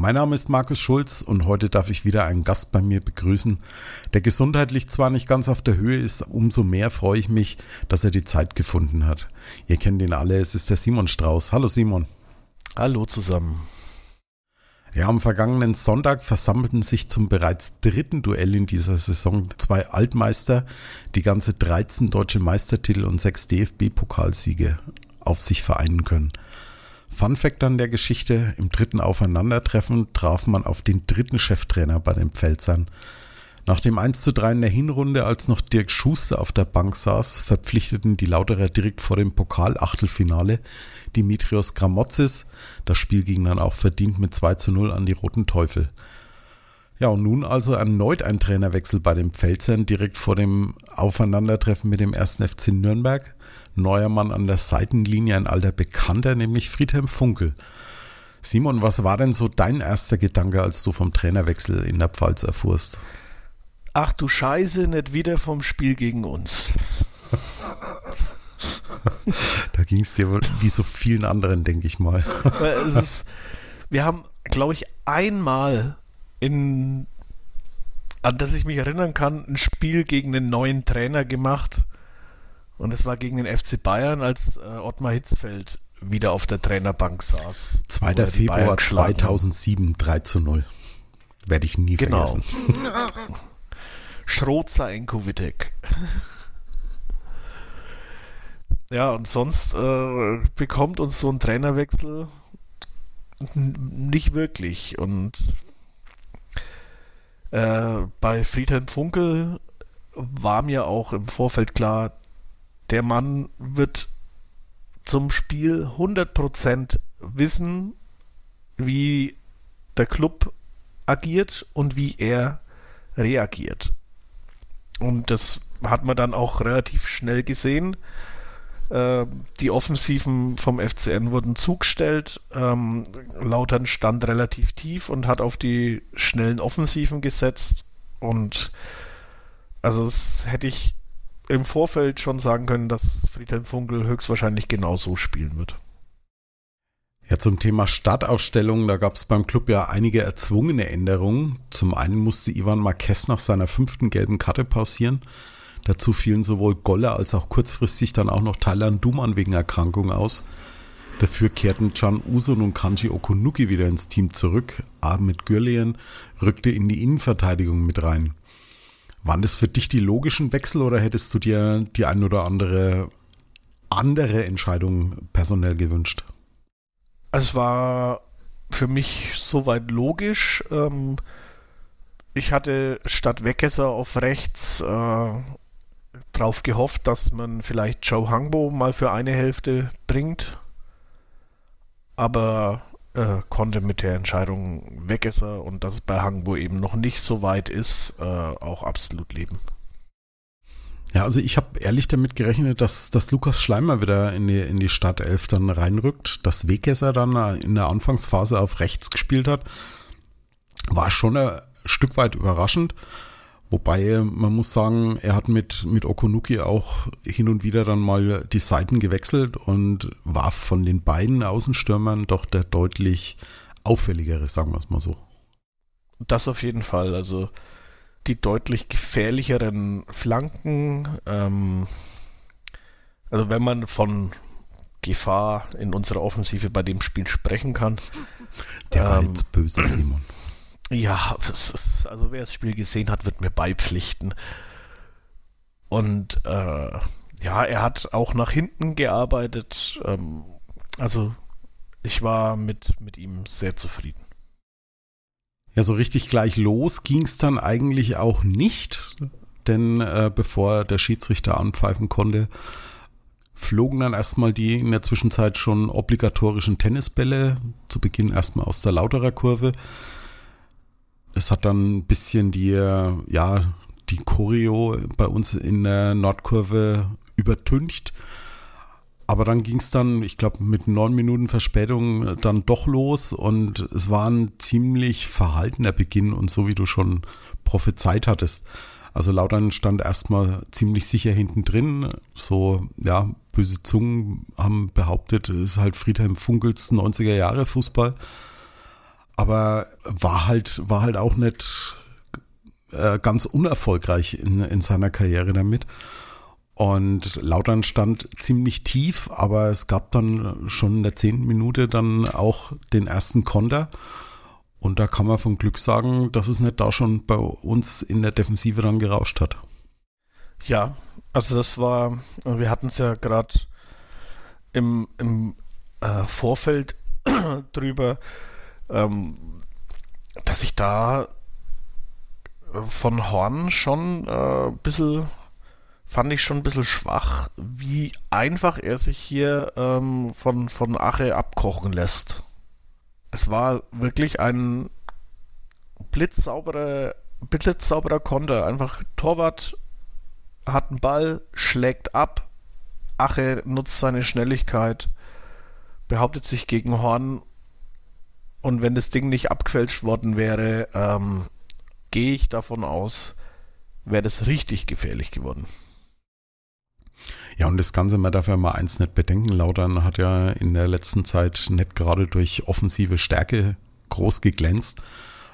Mein Name ist Markus Schulz und heute darf ich wieder einen Gast bei mir begrüßen, der gesundheitlich zwar nicht ganz auf der Höhe ist, umso mehr freue ich mich, dass er die Zeit gefunden hat. Ihr kennt ihn alle, es ist der Simon Strauß. Hallo Simon. Hallo zusammen. Ja, am vergangenen Sonntag versammelten sich zum bereits dritten Duell in dieser Saison zwei Altmeister, die ganze 13 deutsche Meistertitel und sechs DFB-Pokalsiege auf sich vereinen können. Fun Fact an der Geschichte, im dritten Aufeinandertreffen traf man auf den dritten Cheftrainer bei den Pfälzern. Nach dem 1 zu 3 in der Hinrunde, als noch Dirk Schuster auf der Bank saß, verpflichteten die Lauterer direkt vor dem Pokal-Achtelfinale Dimitrios Gramotzis. Das Spiel ging dann auch verdient mit 2 zu 0 an die Roten Teufel. Ja, und nun also erneut ein Trainerwechsel bei den Pfälzern direkt vor dem Aufeinandertreffen mit dem 1. FC Nürnberg neuer Mann an der Seitenlinie, ein alter Bekannter, nämlich Friedhelm Funkel. Simon, was war denn so dein erster Gedanke, als du vom Trainerwechsel in der Pfalz erfuhrst? Ach du Scheiße, nicht wieder vom Spiel gegen uns. da ging es dir wie so vielen anderen, denke ich mal. Ist, wir haben, glaube ich, einmal in, an das ich mich erinnern kann, ein Spiel gegen einen neuen Trainer gemacht und es war gegen den FC Bayern, als äh, Ottmar Hitzfeld wieder auf der Trainerbank saß. 2. Februar 2007, 3 zu 0. Werde ich nie genau. vergessen. Schroza Enkovitek. ja, und sonst äh, bekommt uns so ein Trainerwechsel nicht wirklich. Und äh, bei Friedhelm Funkel war mir auch im Vorfeld klar, der Mann wird zum Spiel 100% wissen, wie der Club agiert und wie er reagiert. Und das hat man dann auch relativ schnell gesehen. Äh, die Offensiven vom FCN wurden zugestellt. Ähm, Lautern stand relativ tief und hat auf die schnellen Offensiven gesetzt. Und also das hätte ich im Vorfeld schon sagen können, dass Friedhelm Funkel höchstwahrscheinlich genau so spielen wird. Ja, zum Thema Startaufstellung, da gab es beim Club ja einige erzwungene Änderungen. Zum einen musste Ivan Marquez nach seiner fünften gelben Karte pausieren. Dazu fielen sowohl Goller als auch kurzfristig dann auch noch Thailand Duman wegen Erkrankung aus. Dafür kehrten Can Usun und Kanji Okunuki wieder ins Team zurück. Ahmed Gürlien rückte in die Innenverteidigung mit rein. Waren das für dich die logischen Wechsel oder hättest du dir die ein oder andere andere Entscheidung personell gewünscht? Es war für mich soweit logisch. Ähm, ich hatte statt Weckesser auf rechts äh, drauf gehofft, dass man vielleicht Joe Hangbo mal für eine Hälfte bringt. Aber äh, konnte mit der Entscheidung Wegesser und dass es bei Hangbo eben noch nicht so weit ist, äh, auch absolut leben. Ja, also ich habe ehrlich damit gerechnet, dass, dass Lukas Schleimer wieder in die, in die Startelf dann reinrückt, dass Wegesser dann in der Anfangsphase auf rechts gespielt hat. War schon ein Stück weit überraschend. Wobei man muss sagen, er hat mit, mit Okunuki auch hin und wieder dann mal die Seiten gewechselt und war von den beiden Außenstürmern doch der deutlich auffälligere, sagen wir es mal so. Das auf jeden Fall. Also die deutlich gefährlicheren Flanken. Ähm, also wenn man von Gefahr in unserer Offensive bei dem Spiel sprechen kann. Der war ähm, jetzt böse, Simon. Ja, ist, also wer das Spiel gesehen hat, wird mir beipflichten. Und äh, ja, er hat auch nach hinten gearbeitet. Ähm, also ich war mit, mit ihm sehr zufrieden. Ja, so richtig gleich los ging es dann eigentlich auch nicht, denn äh, bevor der Schiedsrichter anpfeifen konnte, flogen dann erstmal die in der Zwischenzeit schon obligatorischen Tennisbälle, zu Beginn erstmal aus der Lauterer Kurve. Es hat dann ein bisschen die, ja, die Choreo bei uns in der Nordkurve übertüncht. Aber dann ging es dann, ich glaube, mit neun Minuten Verspätung dann doch los und es war ein ziemlich verhaltener Beginn und so wie du schon prophezeit hattest. Also Lautern stand erstmal ziemlich sicher hinten drin. So, ja, böse Zungen haben behauptet, es ist halt Friedhelm Funkels 90er Jahre Fußball. Aber war halt, war halt auch nicht äh, ganz unerfolgreich in, in seiner Karriere damit. Und Lautern stand ziemlich tief, aber es gab dann schon in der zehnten Minute dann auch den ersten Konter. Und da kann man von Glück sagen, dass es nicht da schon bei uns in der Defensive dann gerauscht hat. Ja, also das war, wir hatten es ja gerade im, im äh, Vorfeld drüber, ähm, dass ich da von Horn schon äh, ein bisschen fand ich schon ein bisschen schwach, wie einfach er sich hier ähm, von, von Ache abkochen lässt. Es war wirklich ein blitzsauberer, blitzsauberer Konter. Einfach Torwart hat einen Ball, schlägt ab. Ache nutzt seine Schnelligkeit, behauptet sich gegen Horn. Und wenn das Ding nicht abgefälscht worden wäre, ähm, gehe ich davon aus, wäre das richtig gefährlich geworden. Ja, und das Ganze, man darf ja mal eins nicht bedenken, Lautern hat ja in der letzten Zeit nicht gerade durch offensive Stärke groß geglänzt.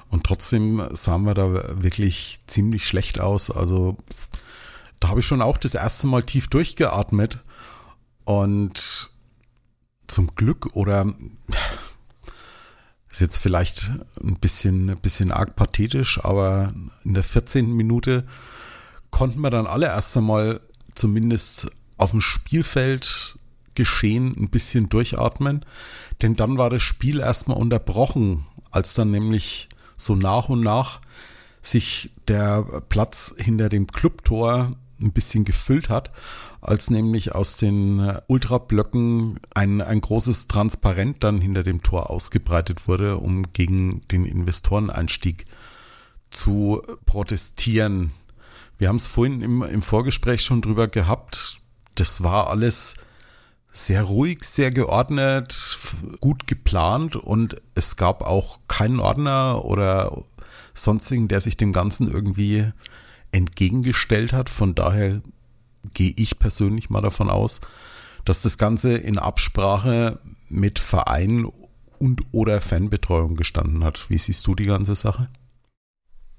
Und trotzdem sahen wir da wirklich ziemlich schlecht aus. Also da habe ich schon auch das erste Mal tief durchgeatmet. Und zum Glück oder ist jetzt vielleicht ein bisschen, ein bisschen arg pathetisch, aber in der 14. Minute konnten wir dann alle erst einmal zumindest auf dem Spielfeld geschehen ein bisschen durchatmen, denn dann war das Spiel erstmal unterbrochen, als dann nämlich so nach und nach sich der Platz hinter dem Clubtor ein bisschen gefüllt hat, als nämlich aus den Ultrablöcken ein, ein großes Transparent dann hinter dem Tor ausgebreitet wurde, um gegen den Investoreneinstieg zu protestieren. Wir haben es vorhin im, im Vorgespräch schon drüber gehabt. Das war alles sehr ruhig, sehr geordnet, gut geplant und es gab auch keinen Ordner oder sonstigen, der sich dem Ganzen irgendwie entgegengestellt hat. Von daher gehe ich persönlich mal davon aus, dass das Ganze in Absprache mit Verein und oder Fanbetreuung gestanden hat. Wie siehst du die ganze Sache?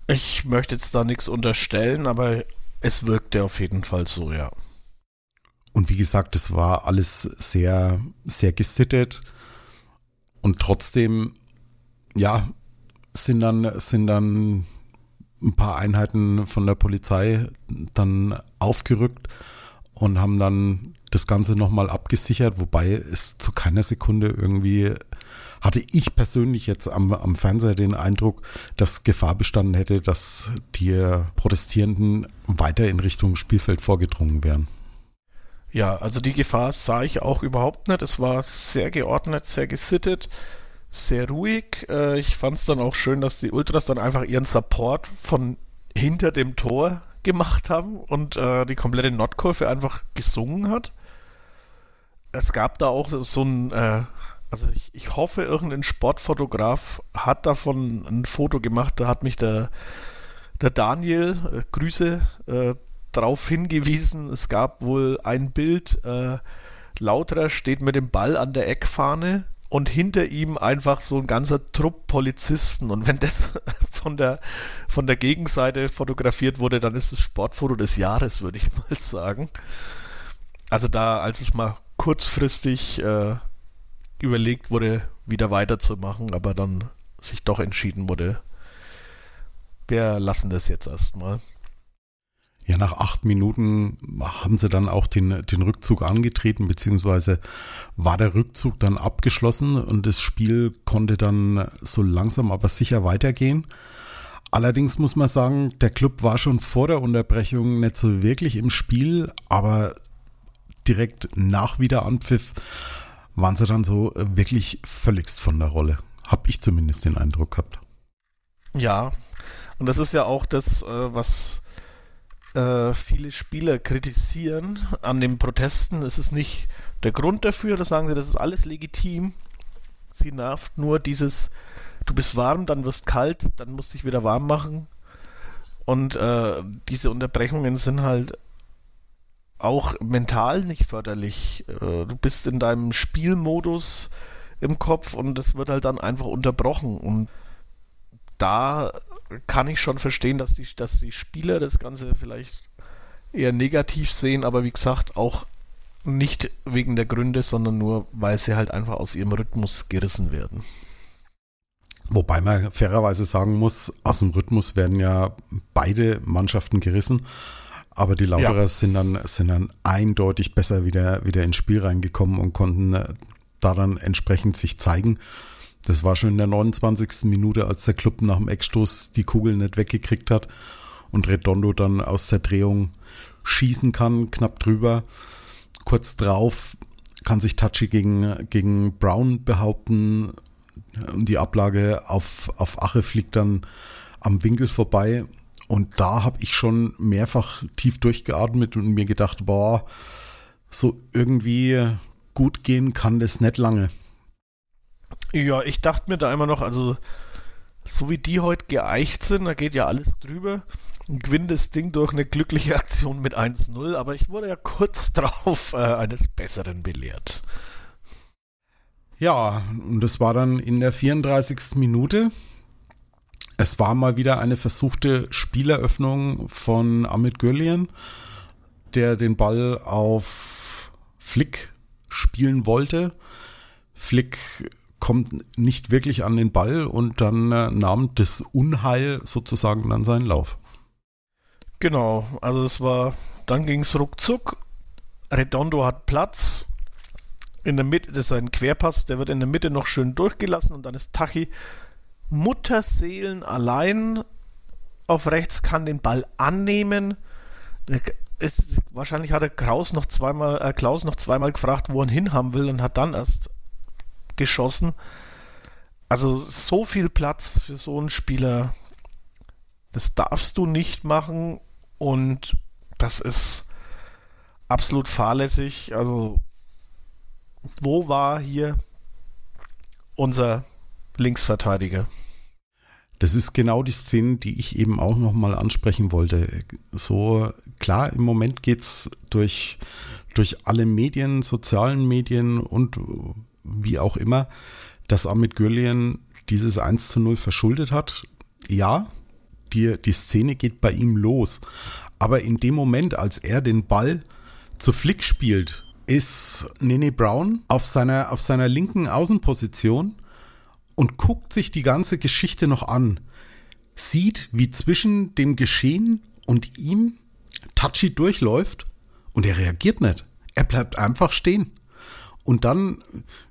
Ich möchte jetzt da nichts unterstellen, aber es wirkte auf jeden Fall so, ja. Und wie gesagt, es war alles sehr, sehr gesittet. Und trotzdem, ja, sind dann, sind dann ein paar Einheiten von der Polizei dann aufgerückt und haben dann das Ganze nochmal abgesichert, wobei es zu keiner Sekunde irgendwie hatte ich persönlich jetzt am, am Fernseher den Eindruck, dass Gefahr bestanden hätte, dass die Protestierenden weiter in Richtung Spielfeld vorgedrungen wären. Ja, also die Gefahr sah ich auch überhaupt nicht. Es war sehr geordnet, sehr gesittet, sehr ruhig. Äh, ich fand es dann auch schön, dass die Ultras dann einfach ihren Support von hinter dem Tor gemacht haben und äh, die komplette Nordkurve einfach gesungen hat. Es gab da auch so ein äh, also ich, ich hoffe, irgendein Sportfotograf hat davon ein Foto gemacht. Da hat mich der, der Daniel, äh, Grüße, äh, darauf hingewiesen. Es gab wohl ein Bild, äh, Lauterer steht mit dem Ball an der Eckfahne und hinter ihm einfach so ein ganzer Trupp Polizisten. Und wenn das von der, von der Gegenseite fotografiert wurde, dann ist es Sportfoto des Jahres, würde ich mal sagen. Also da, als es mal kurzfristig äh, überlegt wurde, wieder weiterzumachen, aber dann sich doch entschieden wurde, wir lassen das jetzt erstmal. Ja, nach acht Minuten haben sie dann auch den, den Rückzug angetreten, beziehungsweise war der Rückzug dann abgeschlossen und das Spiel konnte dann so langsam aber sicher weitergehen. Allerdings muss man sagen, der Club war schon vor der Unterbrechung nicht so wirklich im Spiel, aber direkt nach Wiederanpfiff waren sie dann so wirklich völligst von der Rolle. Hab ich zumindest den Eindruck gehabt. Ja, und das ist ja auch das, äh, was äh, viele Spieler kritisieren an den Protesten, ist es nicht der Grund dafür, da sagen sie, das ist alles legitim. Sie nervt nur dieses, du bist warm, dann wirst kalt, dann musst du dich wieder warm machen. Und äh, diese Unterbrechungen sind halt auch mental nicht förderlich. Äh, du bist in deinem Spielmodus im Kopf und es wird halt dann einfach unterbrochen. Und da kann ich schon verstehen, dass die, dass die Spieler das Ganze vielleicht eher negativ sehen, aber wie gesagt, auch nicht wegen der Gründe, sondern nur, weil sie halt einfach aus ihrem Rhythmus gerissen werden. Wobei man fairerweise sagen muss, aus dem Rhythmus werden ja beide Mannschaften gerissen. Aber die Lauterer ja. sind, dann, sind dann eindeutig besser wieder, wieder ins Spiel reingekommen und konnten äh, da dann entsprechend sich zeigen. Das war schon in der 29. Minute, als der Club nach dem Eckstoß die Kugel nicht weggekriegt hat und Redondo dann aus der Drehung schießen kann, knapp drüber. Kurz drauf kann sich Tachi gegen, gegen Brown behaupten die Ablage auf, auf Ache fliegt dann am Winkel vorbei. Und da habe ich schon mehrfach tief durchgeatmet und mir gedacht, boah, so irgendwie gut gehen kann das nicht lange. Ja, ich dachte mir da immer noch, also so wie die heute geeicht sind, da geht ja alles drüber. Gewinnt das Ding durch eine glückliche Aktion mit 1-0, aber ich wurde ja kurz drauf äh, eines Besseren belehrt. Ja, und das war dann in der 34. Minute. Es war mal wieder eine versuchte Spieleröffnung von Amit Göllian, der den Ball auf Flick spielen wollte. Flick kommt nicht wirklich an den Ball und dann äh, nahm das Unheil sozusagen dann seinen Lauf. Genau, also es war, dann ging es ruckzuck. Redondo hat Platz. In der Mitte, das ist ein Querpass, der wird in der Mitte noch schön durchgelassen und dann ist Tachi Mutterseelen allein auf rechts, kann den Ball annehmen. Es, wahrscheinlich hat er Kraus noch zweimal, äh, Klaus noch zweimal gefragt, wo er ihn hinhaben will und hat dann erst geschossen. Also so viel Platz für so einen Spieler, das darfst du nicht machen und das ist absolut fahrlässig. Also wo war hier unser Linksverteidiger? Das ist genau die Szene, die ich eben auch nochmal ansprechen wollte. So klar, im Moment geht's durch, durch alle Medien, sozialen Medien und wie auch immer, dass Amit Gürlien dieses 1 zu 0 verschuldet hat. Ja, die, die Szene geht bei ihm los. Aber in dem Moment, als er den Ball zu Flick spielt, ist Nene Brown auf seiner, auf seiner linken Außenposition und guckt sich die ganze Geschichte noch an. Sieht, wie zwischen dem Geschehen und ihm Tachi durchläuft und er reagiert nicht. Er bleibt einfach stehen. Und dann,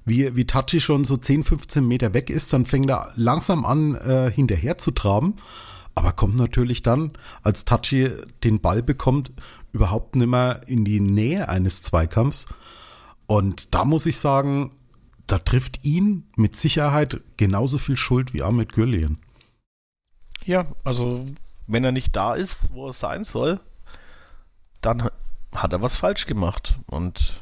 wie, wie Tachi schon so 10, 15 Meter weg ist, dann fängt er langsam an, äh, hinterher zu traben. Aber kommt natürlich dann, als Tachi den Ball bekommt, überhaupt nicht mehr in die Nähe eines Zweikampfs. Und da muss ich sagen, da trifft ihn mit Sicherheit genauso viel Schuld wie Ahmed Gürlien. Ja, also wenn er nicht da ist, wo er sein soll, dann hat er was falsch gemacht. Und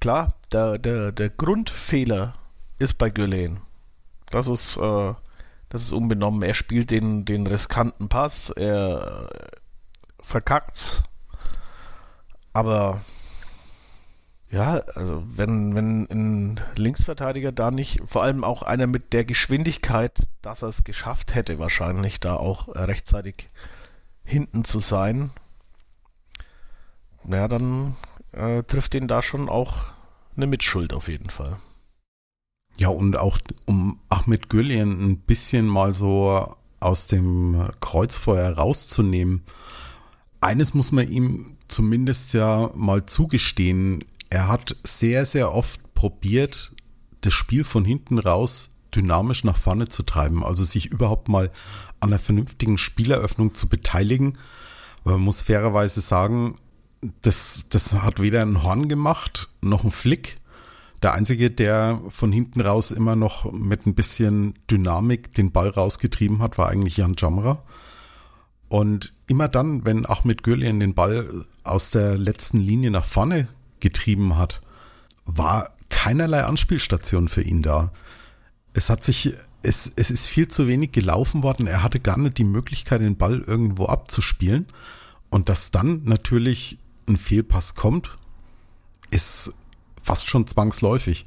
klar, der, der, der Grundfehler ist bei Gülen. Das ist, äh, das ist unbenommen. Er spielt den, den riskanten Pass, er verkackt's. Aber ja, also wenn, wenn ein Linksverteidiger da nicht, vor allem auch einer mit der Geschwindigkeit, dass er es geschafft hätte, wahrscheinlich da auch rechtzeitig hinten zu sein, ja, dann äh, trifft ihn da schon auch eine Mitschuld auf jeden Fall. Ja, und auch um Ahmed Gülien ein bisschen mal so aus dem Kreuzfeuer rauszunehmen. Eines muss man ihm zumindest ja mal zugestehen. Er hat sehr, sehr oft probiert, das Spiel von hinten raus dynamisch nach vorne zu treiben, also sich überhaupt mal an einer vernünftigen Spieleröffnung zu beteiligen. Man muss fairerweise sagen, das, das hat weder ein Horn gemacht noch ein Flick. Der einzige, der von hinten raus immer noch mit ein bisschen Dynamik den Ball rausgetrieben hat, war eigentlich Jan Jamra. Und immer dann, wenn Ahmed Gürlian den Ball aus der letzten Linie nach vorne getrieben hat, war keinerlei Anspielstation für ihn da. Es hat sich, es, es ist viel zu wenig gelaufen worden. Er hatte gar nicht die Möglichkeit, den Ball irgendwo abzuspielen. Und dass dann natürlich ein Fehlpass kommt, ist fast schon zwangsläufig.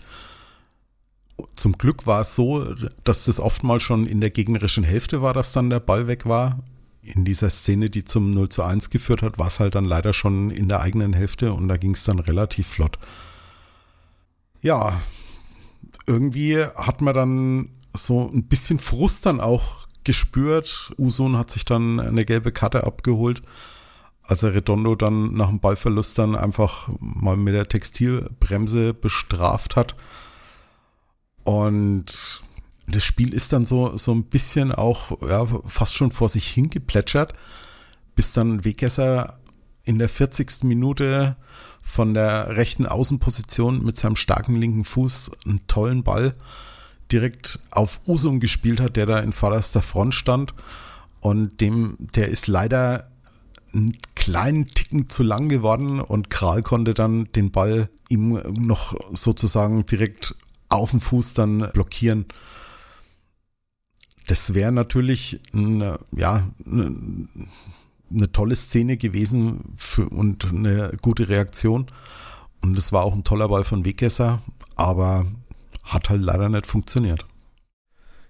Zum Glück war es so, dass das oftmals schon in der gegnerischen Hälfte war, dass dann der Ball weg war in dieser Szene, die zum 0 zu 1 geführt hat, war es halt dann leider schon in der eigenen Hälfte und da ging es dann relativ flott. Ja, irgendwie hat man dann so ein bisschen Frust dann auch gespürt. Usun hat sich dann eine gelbe Karte abgeholt, als er Redondo dann nach dem Ballverlust dann einfach mal mit der Textilbremse bestraft hat. Und das Spiel ist dann so, so ein bisschen auch ja, fast schon vor sich hingeplätschert, bis dann Wegesser in der 40. Minute von der rechten Außenposition mit seinem starken linken Fuß einen tollen Ball direkt auf Usum gespielt hat, der da in vorderster Front stand. Und dem, der ist leider einen kleinen Ticken zu lang geworden und Kral konnte dann den Ball ihm noch sozusagen direkt auf dem Fuß dann blockieren das wäre natürlich eine, ja, eine, tolle Szene gewesen für, und eine gute Reaktion. Und es war auch ein toller Ball von Wegesser, aber hat halt leider nicht funktioniert.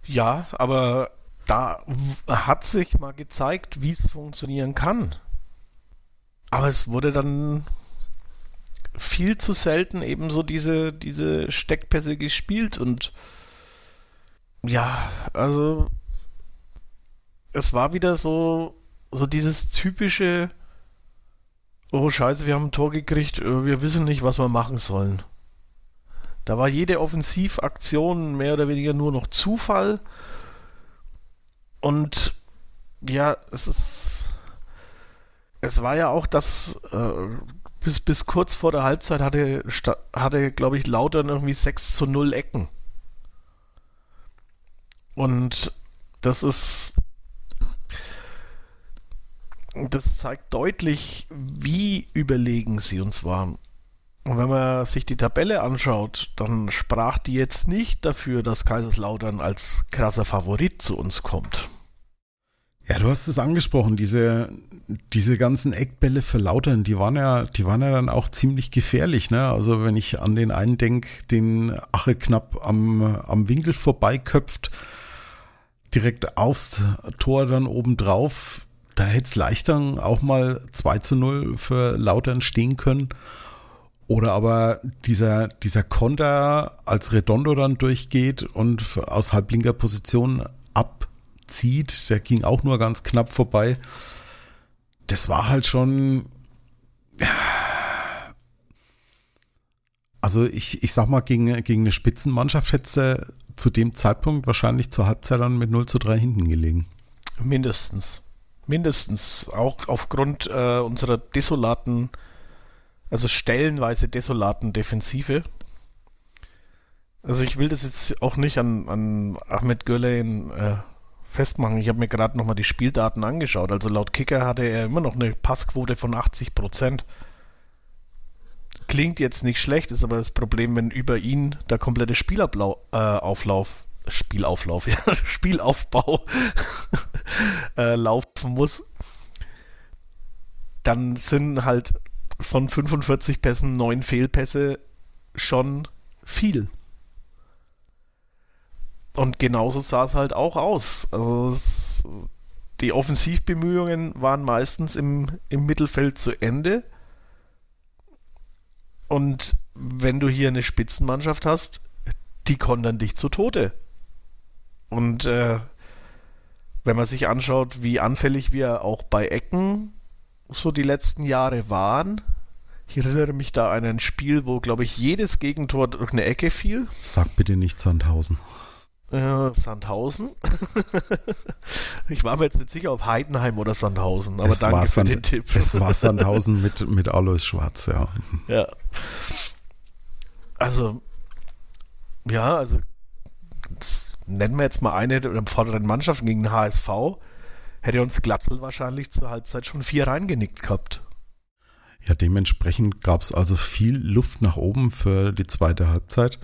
Ja, aber da hat sich mal gezeigt, wie es funktionieren kann. Aber es wurde dann viel zu selten eben so diese, diese Steckpässe gespielt und ja, also es war wieder so, so dieses typische, oh scheiße, wir haben ein Tor gekriegt, äh, wir wissen nicht, was wir machen sollen. Da war jede Offensivaktion mehr oder weniger nur noch Zufall. Und ja, es ist. Es war ja auch das. Äh, bis, bis kurz vor der Halbzeit hatte, hatte glaube ich, Lautern irgendwie 6 zu 0 Ecken. Und das ist. Das zeigt deutlich, wie überlegen sie uns waren. Und wenn man sich die Tabelle anschaut, dann sprach die jetzt nicht dafür, dass Kaiserslautern als krasser Favorit zu uns kommt. Ja, du hast es angesprochen, diese, diese ganzen Eckbälle für Lautern, die waren ja, die waren ja dann auch ziemlich gefährlich, ne? Also wenn ich an den einen denke, den Ache knapp am, am Winkel vorbeiköpft, direkt aufs Tor dann obendrauf. Da hätte es leichter auch mal 2 zu 0 für Lautern stehen können. Oder aber dieser, dieser Konter, als Redondo dann durchgeht und aus halblinker Position abzieht, der ging auch nur ganz knapp vorbei. Das war halt schon. Also ich, ich sag mal, gegen, gegen eine Spitzenmannschaft hätte du zu dem Zeitpunkt wahrscheinlich zur Halbzeit dann mit 0 zu 3 hinten gelegen. Mindestens. Mindestens. Auch aufgrund äh, unserer desolaten, also stellenweise desolaten Defensive. Also ich will das jetzt auch nicht an, an Ahmed Gürlein äh, festmachen. Ich habe mir gerade nochmal die Spieldaten angeschaut. Also laut Kicker hatte er immer noch eine Passquote von 80 Prozent. Klingt jetzt nicht schlecht, ist aber das Problem, wenn über ihn der komplette Spielauflauf, äh, Spielauflauf, ja, Spielaufbau äh, laufen muss, dann sind halt von 45 Pässen neun Fehlpässe schon viel. Und genauso sah es halt auch aus. Also es, die Offensivbemühungen waren meistens im, im Mittelfeld zu Ende. Und wenn du hier eine Spitzenmannschaft hast, die kontern dich zu Tode. Und äh, wenn man sich anschaut, wie anfällig wir auch bei Ecken so die letzten Jahre waren, ich erinnere mich da an ein Spiel, wo, glaube ich, jedes Gegentor durch eine Ecke fiel. Sag bitte nicht Sandhausen. Äh, Sandhausen. ich war mir jetzt nicht sicher, ob Heidenheim oder Sandhausen, aber es danke für Sand, den Tipp. Es war Sandhausen mit, mit Alois Schwarz, ja. Ja. Also, ja, also nennen wir jetzt mal eine der vorderen Mannschaften gegen den HSV. hätte uns Glatzel wahrscheinlich zur Halbzeit schon vier reingenickt gehabt. Ja, dementsprechend gab es also viel Luft nach oben für die zweite Halbzeit.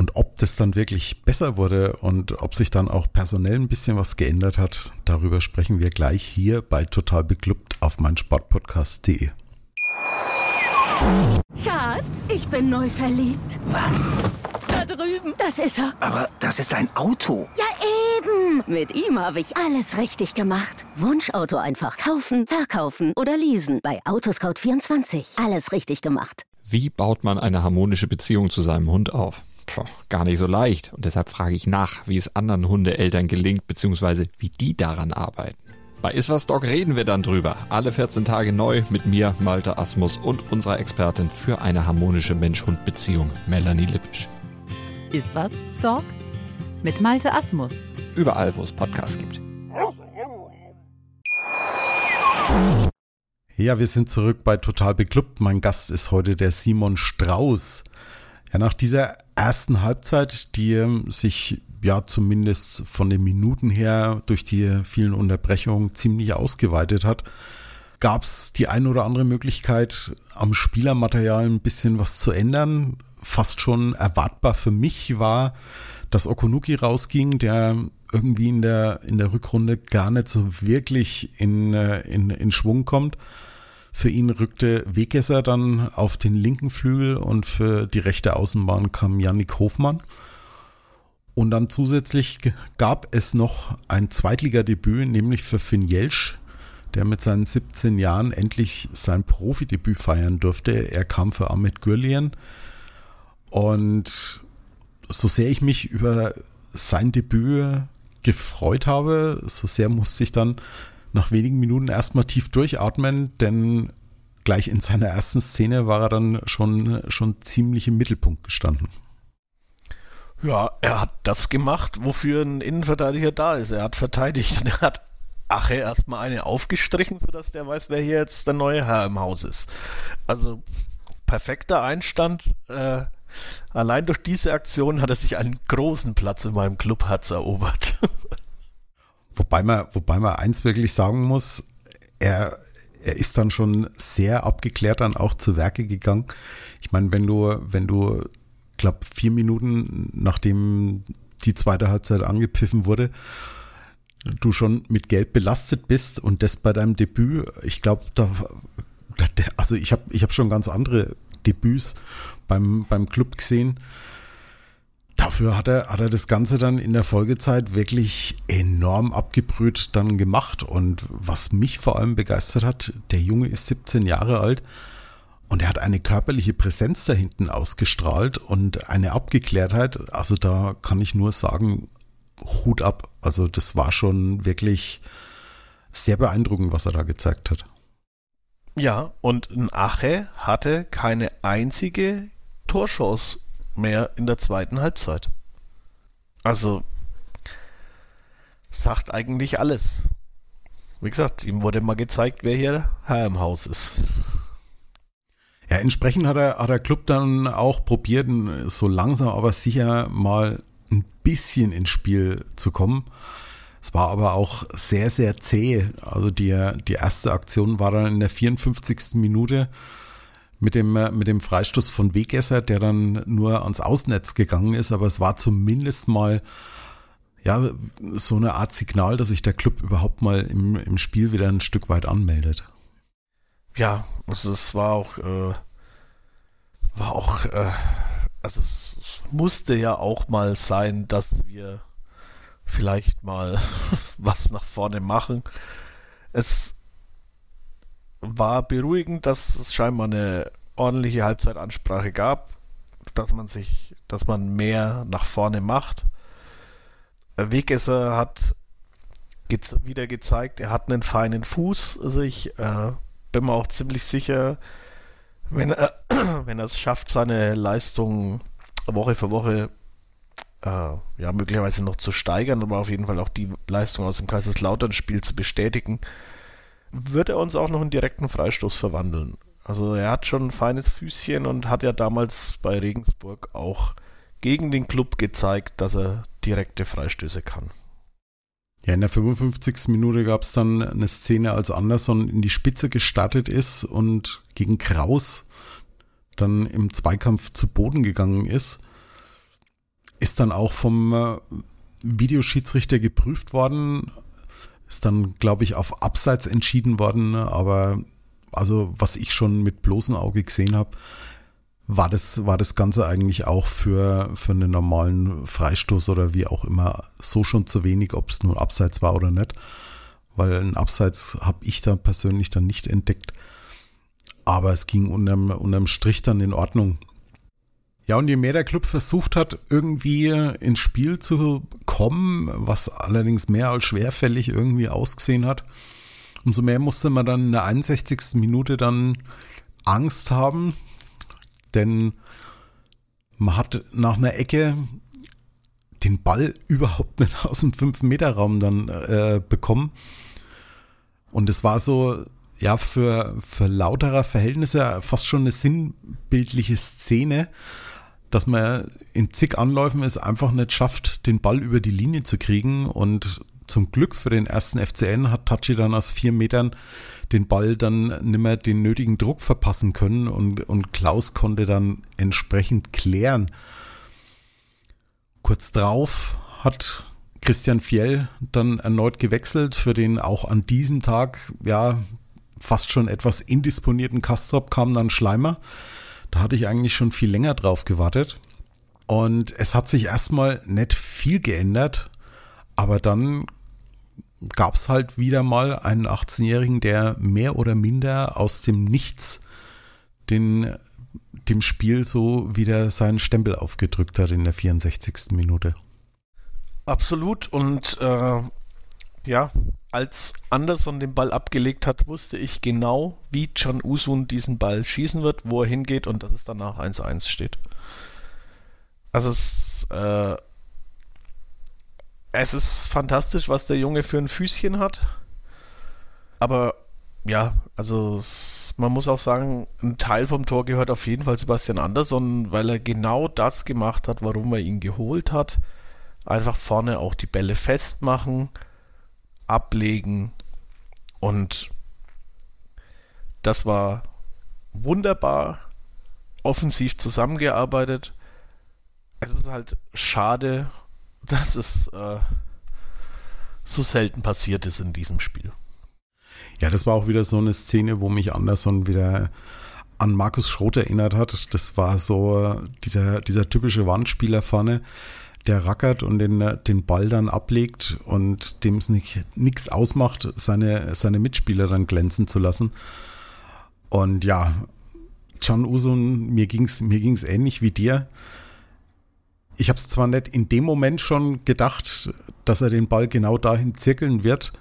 Und ob das dann wirklich besser wurde und ob sich dann auch personell ein bisschen was geändert hat, darüber sprechen wir gleich hier bei Total Beklubbt auf meinsportpodcast.de. Schatz, ich bin neu verliebt. Was? Da drüben. Das ist er. Aber das ist ein Auto. Ja, eben. Mit ihm habe ich alles richtig gemacht. Wunschauto einfach kaufen, verkaufen oder leasen. Bei Autoscout24. Alles richtig gemacht. Wie baut man eine harmonische Beziehung zu seinem Hund auf? Puh, gar nicht so leicht. Und deshalb frage ich nach, wie es anderen Hundeeltern gelingt, beziehungsweise wie die daran arbeiten. Bei Iswas Dog reden wir dann drüber. Alle 14 Tage neu mit mir, Malte Asmus und unserer Expertin für eine harmonische Mensch-Hund-Beziehung, Melanie Lippisch. Iswas Dog mit Malte Asmus. Überall, wo es Podcasts gibt. Ja, wir sind zurück bei Total Beklubbt. Mein Gast ist heute der Simon Strauß. Ja, nach dieser ersten Halbzeit, die sich ja zumindest von den Minuten her durch die vielen Unterbrechungen ziemlich ausgeweitet hat, gab es die ein oder andere Möglichkeit, am Spielermaterial ein bisschen was zu ändern. Fast schon erwartbar für mich war, dass Okunuki rausging, der irgendwie in der, in der Rückrunde gar nicht so wirklich in, äh, in, in Schwung kommt. Für ihn rückte Wegesser dann auf den linken Flügel und für die rechte Außenbahn kam Yannick Hofmann. Und dann zusätzlich gab es noch ein Zweitligadebüt, nämlich für Finn Jelsch, der mit seinen 17 Jahren endlich sein Profidebüt feiern durfte. Er kam für Ahmed Gürlien. Und so sehr ich mich über sein Debüt gefreut habe, so sehr musste ich dann nach wenigen Minuten erstmal tief durchatmen, denn gleich in seiner ersten Szene war er dann schon, schon ziemlich im Mittelpunkt gestanden. Ja, er hat das gemacht, wofür ein Innenverteidiger da ist. Er hat verteidigt und er hat Ache erstmal eine aufgestrichen, sodass der weiß, wer hier jetzt der neue Herr im Haus ist. Also perfekter Einstand. Äh, allein durch diese Aktion hat er sich einen großen Platz in meinem Clubherz erobert. Wobei man, wobei man eins wirklich sagen muss, er, er ist dann schon sehr abgeklärt dann auch zu Werke gegangen. Ich meine, wenn du, wenn du, glaub, vier Minuten nachdem die zweite Halbzeit angepfiffen wurde, du schon mit Gelb belastet bist und das bei deinem Debüt, ich glaube, da, also ich habe ich hab schon ganz andere Debüts beim, beim Club gesehen dafür hat er, hat er das Ganze dann in der Folgezeit wirklich enorm abgebrüht dann gemacht. Und was mich vor allem begeistert hat, der Junge ist 17 Jahre alt und er hat eine körperliche Präsenz da hinten ausgestrahlt und eine Abgeklärtheit. Also da kann ich nur sagen, Hut ab. Also das war schon wirklich sehr beeindruckend, was er da gezeigt hat. Ja, und ein Ache hatte keine einzige Torchance mehr in der zweiten Halbzeit. Also sagt eigentlich alles. Wie gesagt, ihm wurde mal gezeigt, wer hier Herr im Haus ist. Ja, entsprechend hat er, der Club dann auch probiert, so langsam aber sicher mal ein bisschen ins Spiel zu kommen. Es war aber auch sehr, sehr zäh. Also die, die erste Aktion war dann in der 54. Minute mit dem, äh, mit dem Freistoß von Wegesser, der dann nur ans Ausnetz gegangen ist, aber es war zumindest mal ja, so eine Art Signal, dass sich der Club überhaupt mal im, im Spiel wieder ein Stück weit anmeldet. Ja, also es war auch, äh, war auch, äh, also es, es musste ja auch mal sein, dass wir vielleicht mal was nach vorne machen. Es war beruhigend, dass es scheinbar eine ordentliche Halbzeitansprache gab, dass man sich, dass man mehr nach vorne macht. Wegesser hat wieder gezeigt, er hat einen feinen Fuß. Also ich äh, bin mir auch ziemlich sicher, wenn er, wenn er es schafft, seine Leistung Woche für Woche äh, ja möglicherweise noch zu steigern, aber auf jeden Fall auch die Leistung aus dem Kaiserslautern-Spiel zu bestätigen, wird er uns auch noch einen direkten Freistoß verwandeln. Also er hat schon ein feines Füßchen und hat ja damals bei Regensburg auch gegen den Club gezeigt, dass er direkte Freistöße kann. Ja, in der 55. Minute gab es dann eine Szene, als Anderson in die Spitze gestartet ist und gegen Kraus dann im Zweikampf zu Boden gegangen ist. Ist dann auch vom äh, Videoschiedsrichter geprüft worden, ist dann, glaube ich, auf Abseits entschieden worden, aber also was ich schon mit bloßem Auge gesehen habe, war das, war das Ganze eigentlich auch für, für einen normalen Freistoß oder wie auch immer so schon zu wenig, ob es nur Abseits war oder nicht. Weil ein Abseits habe ich da persönlich dann nicht entdeckt. Aber es ging unterm, unterm Strich dann in Ordnung. Ja, und je mehr der Club versucht hat, irgendwie ins Spiel zu kommen, was allerdings mehr als schwerfällig irgendwie ausgesehen hat, umso mehr musste man dann in der 61. Minute dann Angst haben, denn man hat nach einer Ecke den Ball überhaupt nicht aus dem 5-Meter-Raum dann äh, bekommen. Und es war so, ja, für, für lauterer Verhältnisse fast schon eine sinnbildliche Szene, dass man in zig Anläufen es einfach nicht schafft, den Ball über die Linie zu kriegen. Und zum Glück für den ersten FCN hat Tachi dann aus vier Metern den Ball dann nimmer den nötigen Druck verpassen können und, und Klaus konnte dann entsprechend klären. Kurz drauf hat Christian Fjell dann erneut gewechselt für den auch an diesem Tag, ja, fast schon etwas indisponierten Kastrop kam dann Schleimer. Da hatte ich eigentlich schon viel länger drauf gewartet. Und es hat sich erstmal nicht viel geändert, aber dann gab es halt wieder mal einen 18-Jährigen, der mehr oder minder aus dem Nichts den, dem Spiel so wieder seinen Stempel aufgedrückt hat in der 64. Minute. Absolut und äh, ja, als Anderson den Ball abgelegt hat, wusste ich genau, wie Can Usun diesen Ball schießen wird, wo er hingeht und dass es danach 1-1 steht. Also es äh, es ist fantastisch, was der Junge für ein Füßchen hat. Aber ja, also es, man muss auch sagen, ein Teil vom Tor gehört auf jeden Fall Sebastian Andersson, weil er genau das gemacht hat, warum er ihn geholt hat. Einfach vorne auch die Bälle festmachen, ablegen und das war wunderbar offensiv zusammengearbeitet. Es ist halt schade, dass es äh, so selten passiert ist in diesem Spiel. Ja, das war auch wieder so eine Szene, wo mich Anderson wieder an Markus Schroth erinnert hat. Das war so dieser, dieser typische Wandspieler vorne, der rackert und den, den Ball dann ablegt und dem es nichts ausmacht, seine, seine Mitspieler dann glänzen zu lassen. Und ja, Can Usun, mir ging's mir ging's ähnlich wie dir ich habe es zwar nicht in dem Moment schon gedacht, dass er den Ball genau dahin zirkeln wird,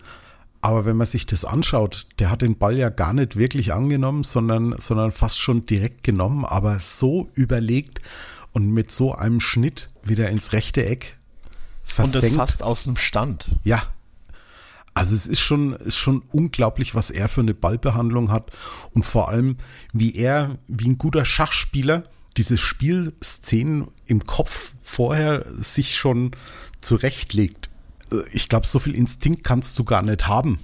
aber wenn man sich das anschaut, der hat den Ball ja gar nicht wirklich angenommen, sondern, sondern fast schon direkt genommen, aber so überlegt und mit so einem Schnitt wieder ins rechte Eck versenkt. Und das fast aus dem Stand. Ja. Also es ist schon, ist schon unglaublich, was er für eine Ballbehandlung hat und vor allem, wie er, wie ein guter Schachspieler, diese Spielszenen im Kopf vorher sich schon zurechtlegt. Äh, ich glaube, so viel Instinkt kannst du gar nicht haben.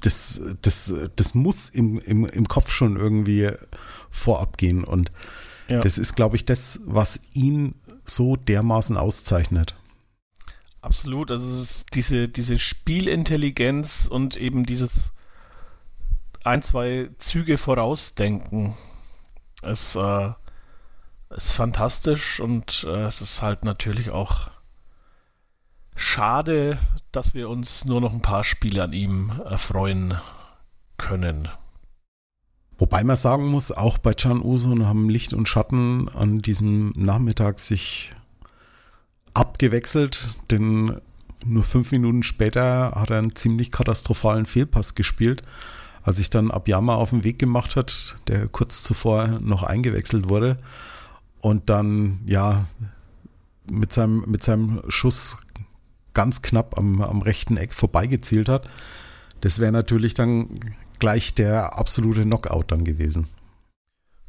Das, das, das muss im, im, im Kopf schon irgendwie vorab gehen. Und ja. das ist, glaube ich, das, was ihn so dermaßen auszeichnet. Absolut. Also es ist diese, diese Spielintelligenz und eben dieses ein, zwei Züge vorausdenken. Es äh, ist fantastisch und äh, es ist halt natürlich auch schade, dass wir uns nur noch ein paar Spiele an ihm erfreuen können. Wobei man sagen muss, auch bei Can Usun haben Licht und Schatten an diesem Nachmittag sich abgewechselt, denn nur fünf Minuten später hat er einen ziemlich katastrophalen Fehlpass gespielt. Als sich dann Abiyama auf den Weg gemacht hat, der kurz zuvor noch eingewechselt wurde, und dann, ja, mit seinem, mit seinem Schuss ganz knapp am, am rechten Eck vorbeigezielt hat. Das wäre natürlich dann gleich der absolute Knockout dann gewesen.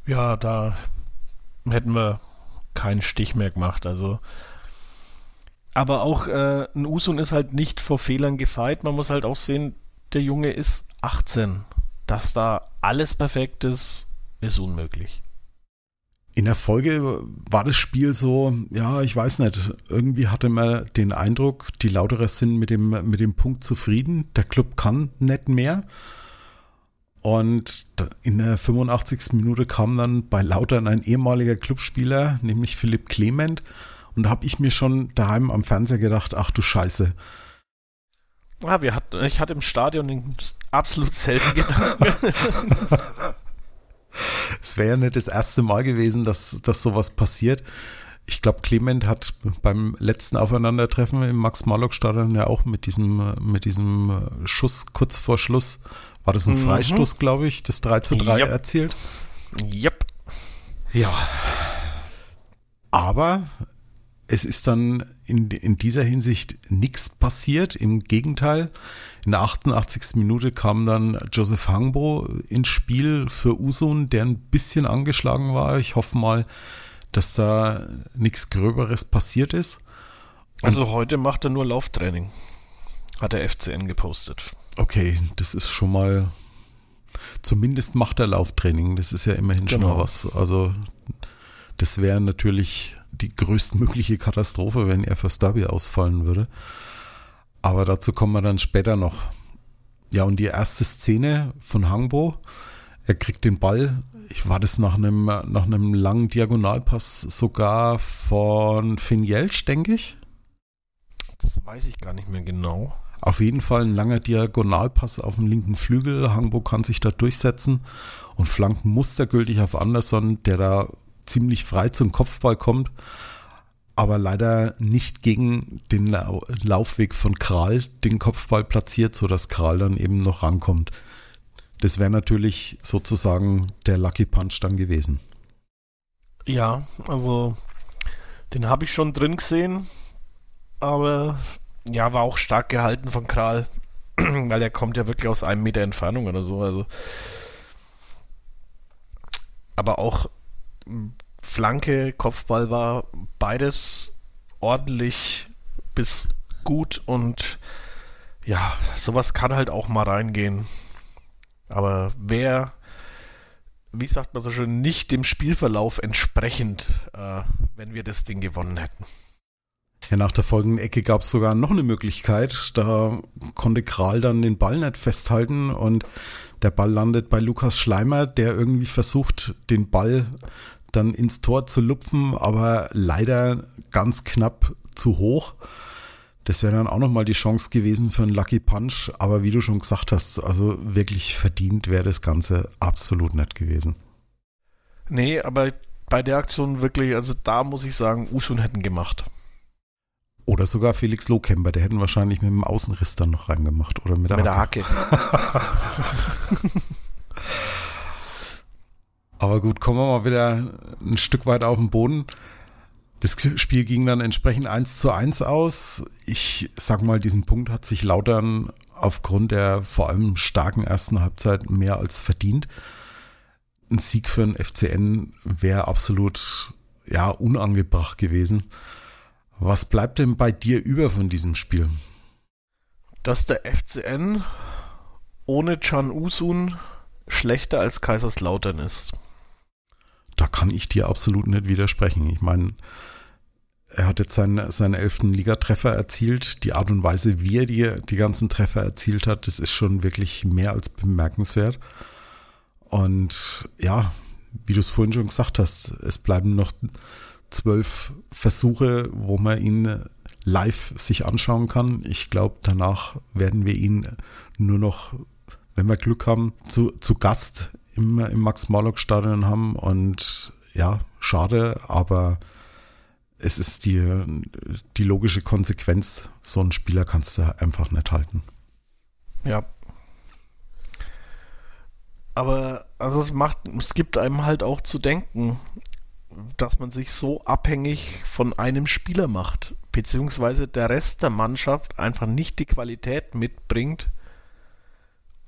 Ja, da hätten wir keinen Stich mehr gemacht. Also Aber auch äh, ein Usun ist halt nicht vor Fehlern gefeit. Man muss halt auch sehen, der Junge ist 18. Dass da alles perfekt ist, ist unmöglich. In der Folge war das Spiel so, ja, ich weiß nicht, irgendwie hatte man den Eindruck, die Lauterer sind mit dem, mit dem Punkt zufrieden. Der Club kann nicht mehr. Und in der 85. Minute kam dann bei Lautern ein ehemaliger Clubspieler, nämlich Philipp Clement, und da habe ich mir schon daheim am Fernseher gedacht, ach du Scheiße. Ja, wir hatten, ich hatte im Stadion den absolut selben Gedanken. es wäre ja nicht das erste Mal gewesen, dass, dass sowas passiert. Ich glaube, Clement hat beim letzten Aufeinandertreffen im Max-Marlock-Stadion ja auch mit diesem, mit diesem Schuss kurz vor Schluss, war das ein mhm. Freistoß, glaube ich, das 3 zu 3 yep. erzielt. Yep. Ja. Aber es ist dann in, in dieser Hinsicht nichts passiert. Im Gegenteil, in der 88. Minute kam dann Joseph Hangbo ins Spiel für Usun, der ein bisschen angeschlagen war. Ich hoffe mal, dass da nichts Gröberes passiert ist. Und also heute macht er nur Lauftraining, hat der FCN gepostet. Okay, das ist schon mal, zumindest macht er Lauftraining. Das ist ja immerhin genau. schon mal was. Also das wäre natürlich die größtmögliche Katastrophe, wenn er fürs Derby ausfallen würde. Aber dazu kommen wir dann später noch. Ja, und die erste Szene von Hangbo, er kriegt den Ball. Ich war das nach einem, nach einem langen Diagonalpass sogar von Finn Jelsch, denke ich. Das weiß ich gar nicht mehr genau. Auf jeden Fall ein langer Diagonalpass auf dem linken Flügel. Hangbo kann sich da durchsetzen und flanken mustergültig auf Anderson, der da ziemlich frei zum Kopfball kommt, aber leider nicht gegen den Laufweg von Kral den Kopfball platziert, sodass Kral dann eben noch rankommt. Das wäre natürlich sozusagen der Lucky Punch dann gewesen. Ja, also den habe ich schon drin gesehen, aber ja, war auch stark gehalten von Kral, weil er kommt ja wirklich aus einem Meter Entfernung oder so. Also aber auch Flanke, Kopfball war beides ordentlich bis gut und ja, sowas kann halt auch mal reingehen. Aber wer, wie sagt man so schön, nicht dem Spielverlauf entsprechend, äh, wenn wir das Ding gewonnen hätten. Ja, nach der folgenden Ecke gab es sogar noch eine Möglichkeit. Da konnte Kral dann den Ball nicht festhalten und der Ball landet bei Lukas Schleimer, der irgendwie versucht, den Ball dann ins Tor zu lupfen, aber leider ganz knapp zu hoch. Das wäre dann auch nochmal die Chance gewesen für einen Lucky Punch, aber wie du schon gesagt hast, also wirklich verdient wäre das Ganze absolut nicht gewesen. Nee, aber bei der Aktion wirklich, also da muss ich sagen, Usun hätten gemacht. Oder sogar Felix Lohkemper, der hätten wahrscheinlich mit dem Außenriss dann noch reingemacht oder mit der mit Hacke. Der Hacke. Aber gut, kommen wir mal wieder ein Stück weit auf den Boden. Das Spiel ging dann entsprechend 1 zu 1 aus. Ich sag mal, diesen Punkt hat sich Lautern aufgrund der vor allem starken ersten Halbzeit mehr als verdient. Ein Sieg für den FCN wäre absolut ja unangebracht gewesen. Was bleibt denn bei dir über von diesem Spiel? Dass der FCN ohne Can Usun schlechter als Kaiserslautern ist da kann ich dir absolut nicht widersprechen. Ich meine, er hat jetzt seinen, seinen elften Ligatreffer erzielt. Die Art und Weise, wie er die, die ganzen Treffer erzielt hat, das ist schon wirklich mehr als bemerkenswert. Und ja, wie du es vorhin schon gesagt hast, es bleiben noch zwölf Versuche, wo man ihn live sich anschauen kann. Ich glaube, danach werden wir ihn nur noch, wenn wir Glück haben, zu, zu Gast im, im Max-Morlock-Stadion haben. Und ja, schade, aber es ist die, die logische Konsequenz. So einen Spieler kannst du einfach nicht halten. Ja. Aber also es macht, es gibt einem halt auch zu denken, dass man sich so abhängig von einem Spieler macht, beziehungsweise der Rest der Mannschaft einfach nicht die Qualität mitbringt,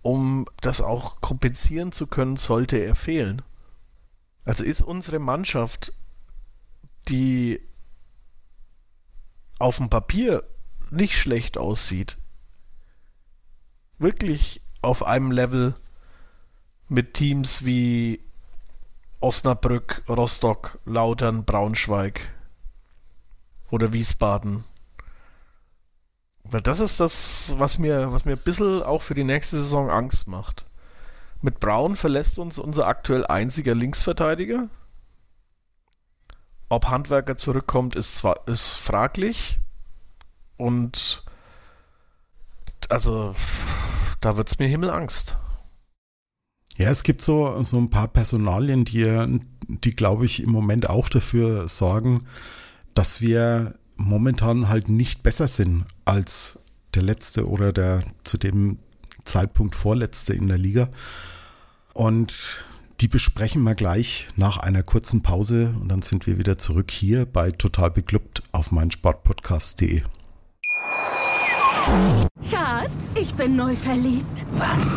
um das auch kompensieren zu können, sollte er fehlen. Also ist unsere Mannschaft, die auf dem Papier nicht schlecht aussieht, wirklich auf einem Level mit Teams wie Osnabrück, Rostock, Lautern, Braunschweig oder Wiesbaden. Weil das ist das, was mir, was mir ein bisschen auch für die nächste Saison Angst macht. Mit Braun verlässt uns unser aktuell einziger Linksverteidiger. Ob Handwerker zurückkommt, ist zwar ist fraglich. Und also da wird es mir Himmelangst. Ja, es gibt so, so ein paar Personalien, die, die glaube ich im Moment auch dafür sorgen, dass wir momentan halt nicht besser sind als der letzte oder der zu dem Zeitpunkt vorletzte in der Liga. Und die besprechen wir gleich nach einer kurzen Pause und dann sind wir wieder zurück hier bei Total Beglückt auf meinsportpodcast.de. Schatz, ich bin neu verliebt. Was?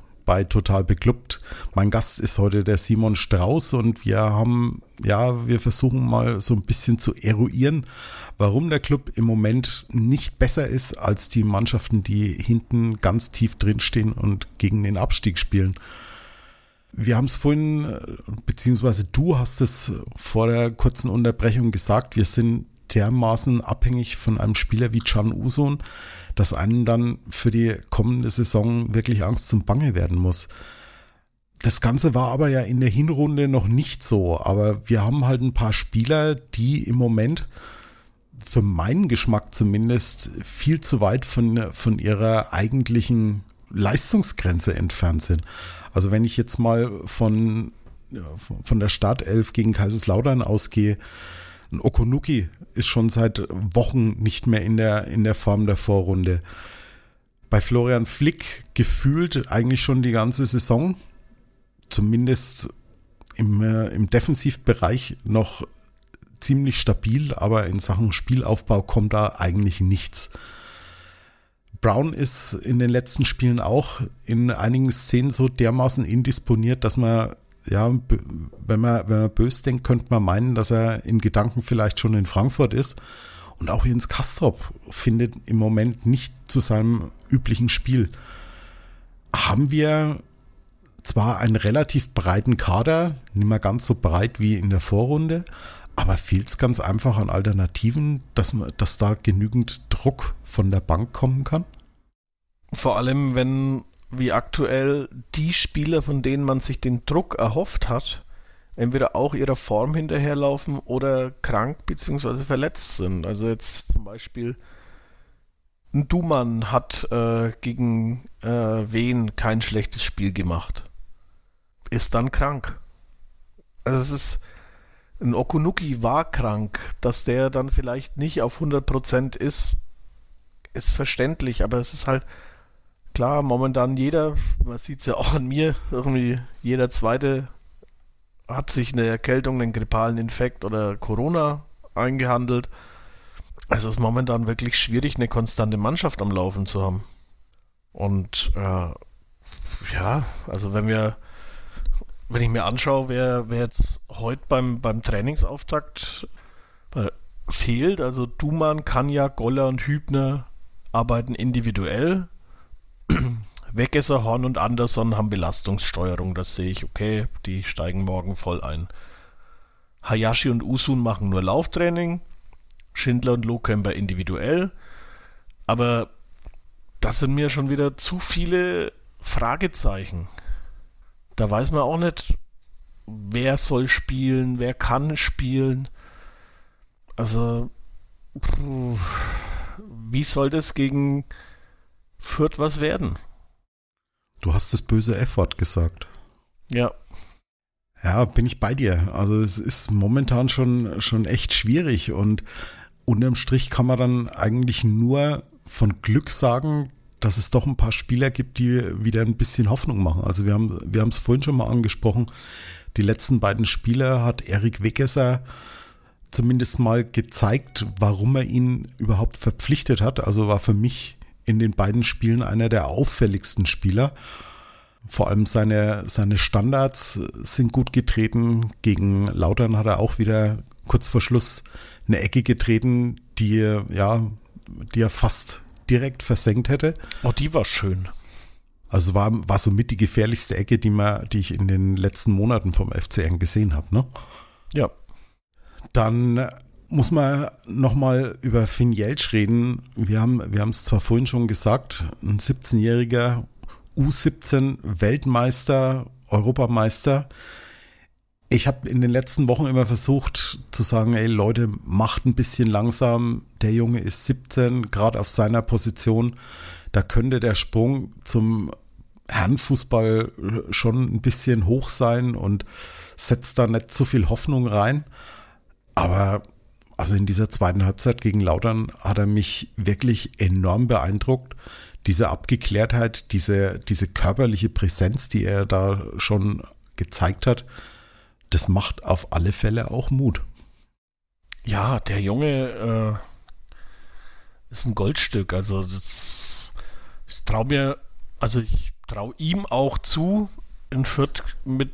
bei Total Beklubbt. Mein Gast ist heute der Simon Strauß und wir haben, ja, wir versuchen mal so ein bisschen zu eruieren, warum der Club im Moment nicht besser ist als die Mannschaften, die hinten ganz tief drinstehen und gegen den Abstieg spielen. Wir haben es vorhin, beziehungsweise du hast es vor der kurzen Unterbrechung gesagt, wir sind dermaßen abhängig von einem Spieler wie Can Usun, dass einem dann für die kommende Saison wirklich Angst zum Bange werden muss. Das Ganze war aber ja in der Hinrunde noch nicht so, aber wir haben halt ein paar Spieler, die im Moment für meinen Geschmack zumindest viel zu weit von, von ihrer eigentlichen Leistungsgrenze entfernt sind. Also wenn ich jetzt mal von, von der Startelf gegen Kaiserslautern ausgehe, ein Okonuki ist schon seit Wochen nicht mehr in der, in der Form der Vorrunde. Bei Florian Flick gefühlt eigentlich schon die ganze Saison, zumindest im, äh, im Defensivbereich noch ziemlich stabil, aber in Sachen Spielaufbau kommt da eigentlich nichts. Brown ist in den letzten Spielen auch in einigen Szenen so dermaßen indisponiert, dass man ja, wenn man, wenn man böse denkt, könnte man meinen, dass er in Gedanken vielleicht schon in Frankfurt ist. Und auch Jens Kastrop findet im Moment nicht zu seinem üblichen Spiel. Haben wir zwar einen relativ breiten Kader, nicht mehr ganz so breit wie in der Vorrunde, aber fehlt es ganz einfach an Alternativen, dass, man, dass da genügend Druck von der Bank kommen kann? Vor allem, wenn wie aktuell die Spieler, von denen man sich den Druck erhofft hat, entweder auch ihrer Form hinterherlaufen oder krank bzw. verletzt sind. Also jetzt zum Beispiel ein Dumann hat äh, gegen äh, Wen kein schlechtes Spiel gemacht. Ist dann krank. Also es ist ein Okunuki war krank, dass der dann vielleicht nicht auf 100% ist, ist verständlich, aber es ist halt klar, momentan jeder, man sieht es ja auch an mir, irgendwie jeder zweite hat sich eine Erkältung, einen grippalen Infekt oder Corona eingehandelt. Also es ist momentan wirklich schwierig, eine konstante Mannschaft am Laufen zu haben. Und äh, ja, also wenn wir, wenn ich mir anschaue, wer, wer jetzt heute beim, beim Trainingsauftakt äh, fehlt, also Duman, Kanja, Goller und Hübner arbeiten individuell. Weggesser, Horn und Anderson haben Belastungssteuerung, das sehe ich, okay, die steigen morgen voll ein. Hayashi und Usun machen nur Lauftraining, Schindler und Lohkemper individuell, aber das sind mir schon wieder zu viele Fragezeichen. Da weiß man auch nicht, wer soll spielen, wer kann spielen. Also, wie soll das gegen Fürth was werden. Du hast das böse F-Wort gesagt. Ja. Ja, bin ich bei dir. Also es ist momentan schon, schon echt schwierig und unterm Strich kann man dann eigentlich nur von Glück sagen, dass es doch ein paar Spieler gibt, die wieder ein bisschen Hoffnung machen. Also wir haben wir haben es vorhin schon mal angesprochen. Die letzten beiden Spieler hat Erik Weggesser zumindest mal gezeigt, warum er ihn überhaupt verpflichtet hat. Also war für mich in den beiden Spielen einer der auffälligsten Spieler. Vor allem seine, seine Standards sind gut getreten. Gegen Lautern hat er auch wieder kurz vor Schluss eine Ecke getreten, die, ja, die er fast direkt versenkt hätte. Oh, die war schön. Also war, war somit die gefährlichste Ecke, die, man, die ich in den letzten Monaten vom FCN gesehen habe. Ne? Ja. Dann muss man nochmal über Finn Jeltsch reden. Wir haben wir es zwar vorhin schon gesagt, ein 17-jähriger U17 Weltmeister, Europameister. Ich habe in den letzten Wochen immer versucht zu sagen, ey Leute, macht ein bisschen langsam. Der Junge ist 17, gerade auf seiner Position. Da könnte der Sprung zum Herrenfußball schon ein bisschen hoch sein und setzt da nicht zu viel Hoffnung rein. Aber also in dieser zweiten Halbzeit gegen Lautern hat er mich wirklich enorm beeindruckt. Diese Abgeklärtheit, diese, diese körperliche Präsenz, die er da schon gezeigt hat, das macht auf alle Fälle auch Mut. Ja, der Junge äh, ist ein Goldstück. Also das, ich traue mir, also ich traue ihm auch zu, in Fürth mit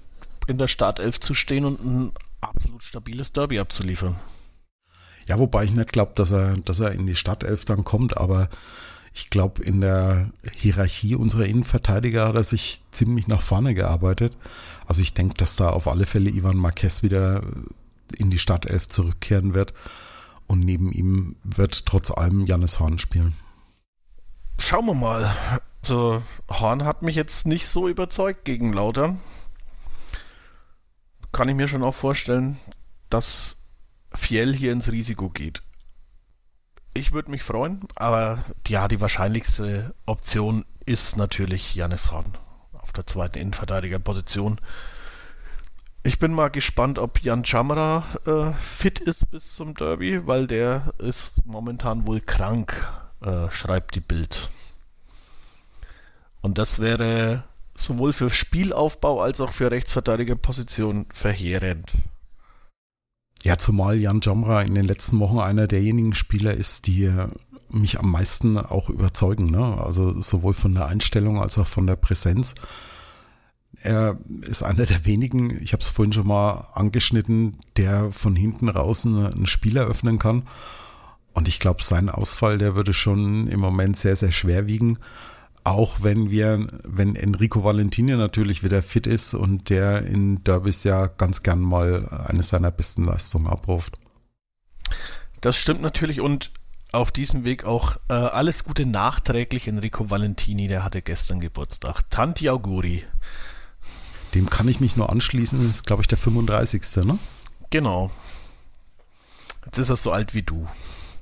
in der Startelf zu stehen und ein absolut stabiles Derby abzuliefern. Ja, wobei ich nicht glaube, dass er, dass er in die Startelf dann kommt, aber ich glaube, in der Hierarchie unserer Innenverteidiger hat er sich ziemlich nach vorne gearbeitet. Also ich denke, dass da auf alle Fälle Ivan Marquez wieder in die Startelf zurückkehren wird. Und neben ihm wird trotz allem Janis Horn spielen. Schauen wir mal. Also Horn hat mich jetzt nicht so überzeugt gegen Lauter. Kann ich mir schon auch vorstellen, dass Fiel hier ins Risiko geht. Ich würde mich freuen, aber ja, die wahrscheinlichste Option ist natürlich Janis Horn auf der zweiten Innenverteidigerposition. Ich bin mal gespannt, ob Jan Chamara äh, fit ist bis zum Derby, weil der ist momentan wohl krank, äh, schreibt die Bild. Und das wäre sowohl für Spielaufbau als auch für Rechtsverteidigerposition verheerend. Ja, zumal Jan Jamra in den letzten Wochen einer derjenigen Spieler ist, die mich am meisten auch überzeugen. Ne? Also sowohl von der Einstellung als auch von der Präsenz. Er ist einer der wenigen, ich habe es vorhin schon mal angeschnitten, der von hinten raus ein Spiel eröffnen kann. Und ich glaube, sein Ausfall, der würde schon im Moment sehr, sehr schwer wiegen. Auch wenn wir, wenn Enrico Valentini natürlich wieder fit ist und der in Derbys ja ganz gern mal eine seiner besten Leistungen abruft. Das stimmt natürlich und auf diesem Weg auch äh, alles Gute nachträglich Enrico Valentini, der hatte gestern Geburtstag. Tanti Auguri. Dem kann ich mich nur anschließen, ist glaube ich der 35. Ne? Genau. Jetzt ist er so alt wie du.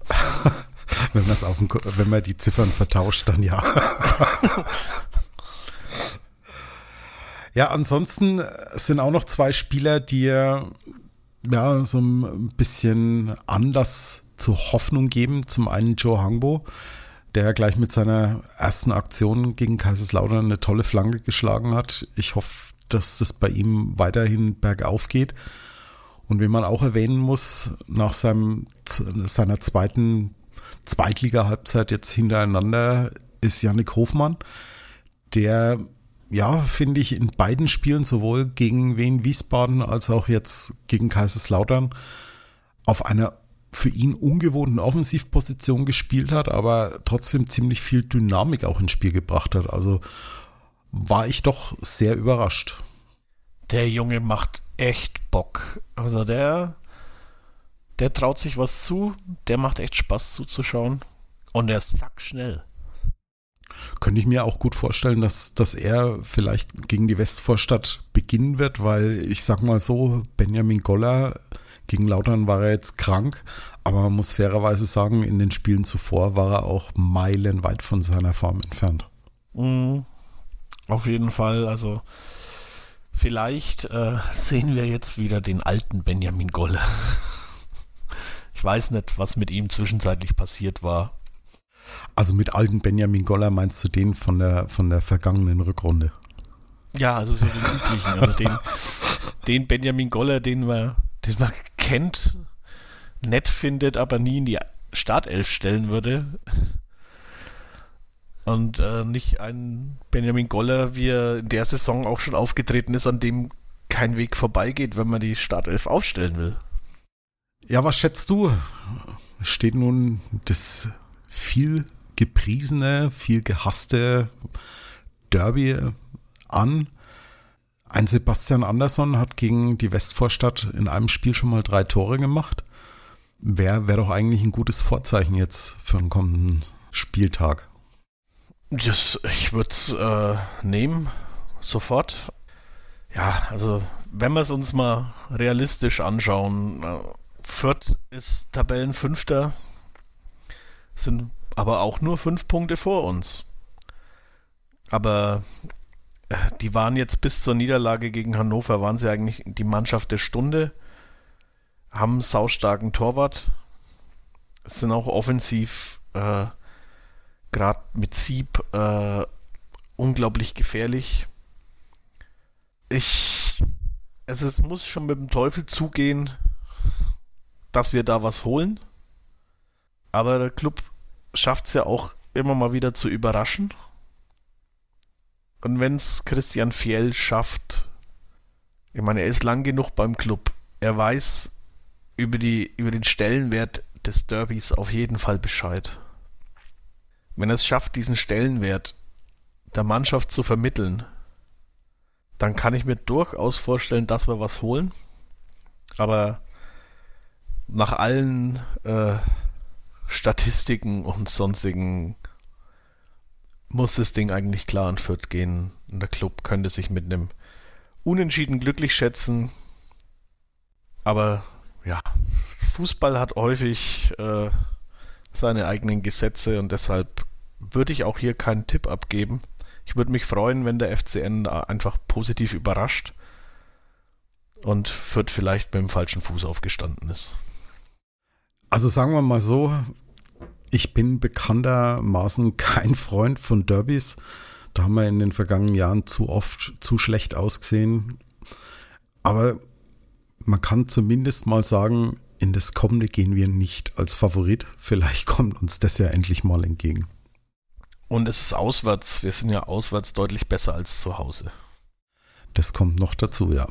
wenn, auf dem, wenn man die Ziffern vertauscht, dann ja. ja, ansonsten sind auch noch zwei Spieler, die ja so ein bisschen Anlass zur Hoffnung geben. Zum einen Joe Hangbo, der gleich mit seiner ersten Aktion gegen Kaiserslautern eine tolle Flanke geschlagen hat. Ich hoffe, dass das bei ihm weiterhin bergauf geht. Und wie man auch erwähnen muss, nach seinem, seiner zweiten Zweitliga-Halbzeit jetzt hintereinander ist Yannick Hofmann, der ja, finde ich, in beiden Spielen, sowohl gegen Wien Wiesbaden als auch jetzt gegen Kaiserslautern, auf einer für ihn ungewohnten Offensivposition gespielt hat, aber trotzdem ziemlich viel Dynamik auch ins Spiel gebracht hat. Also war ich doch sehr überrascht. Der Junge macht echt Bock. Also der der traut sich was zu, der macht echt Spaß zuzuschauen und der ist sackschnell. Könnte ich mir auch gut vorstellen, dass, dass er vielleicht gegen die Westvorstadt beginnen wird, weil ich sag mal so, Benjamin Goller gegen Lautern war er jetzt krank, aber man muss fairerweise sagen, in den Spielen zuvor war er auch meilenweit von seiner Form entfernt. Mm, auf jeden Fall, also vielleicht äh, sehen wir jetzt wieder den alten Benjamin Goller. Weiß nicht, was mit ihm zwischenzeitlich passiert war. Also mit alten Benjamin Goller meinst du den von der, von der vergangenen Rückrunde? Ja, also so den üblichen. Also den, den Benjamin Goller, den man, den man kennt, nett findet, aber nie in die Startelf stellen würde. Und äh, nicht ein Benjamin Goller, wie er in der Saison auch schon aufgetreten ist, an dem kein Weg vorbeigeht, wenn man die Startelf aufstellen will. Ja, was schätzt du? Steht nun das viel gepriesene, viel gehasste Derby an? Ein Sebastian Andersson hat gegen die Westvorstadt in einem Spiel schon mal drei Tore gemacht. Wäre wär doch eigentlich ein gutes Vorzeichen jetzt für den kommenden Spieltag. Das, ich würde es äh, nehmen, sofort. Ja, also wenn wir es uns mal realistisch anschauen, äh, Fürth ist Tabellenfünfter, sind aber auch nur fünf Punkte vor uns. Aber äh, die waren jetzt bis zur Niederlage gegen Hannover, waren sie eigentlich die Mannschaft der Stunde, haben einen saustarken Torwart, sind auch offensiv äh, gerade mit Sieb äh, unglaublich gefährlich. Ich, es ist, muss schon mit dem Teufel zugehen, dass wir da was holen. Aber der Club schafft es ja auch immer mal wieder zu überraschen. Und wenn es Christian Fjell schafft, ich meine, er ist lang genug beim Club. Er weiß über, die, über den Stellenwert des Derbys auf jeden Fall Bescheid. Wenn er es schafft, diesen Stellenwert der Mannschaft zu vermitteln, dann kann ich mir durchaus vorstellen, dass wir was holen. Aber nach allen äh, Statistiken und sonstigen muss das Ding eigentlich klar an Fürth gehen. Und der Club könnte sich mit einem Unentschieden glücklich schätzen. Aber ja, Fußball hat häufig äh, seine eigenen Gesetze und deshalb würde ich auch hier keinen Tipp abgeben. Ich würde mich freuen, wenn der FCN einfach positiv überrascht und Fürth vielleicht mit dem falschen Fuß aufgestanden ist. Also sagen wir mal so, ich bin bekanntermaßen kein Freund von Derbys. Da haben wir in den vergangenen Jahren zu oft zu schlecht ausgesehen. Aber man kann zumindest mal sagen, in das kommende gehen wir nicht als Favorit. Vielleicht kommt uns das ja endlich mal entgegen. Und es ist auswärts. Wir sind ja auswärts deutlich besser als zu Hause. Das kommt noch dazu, ja.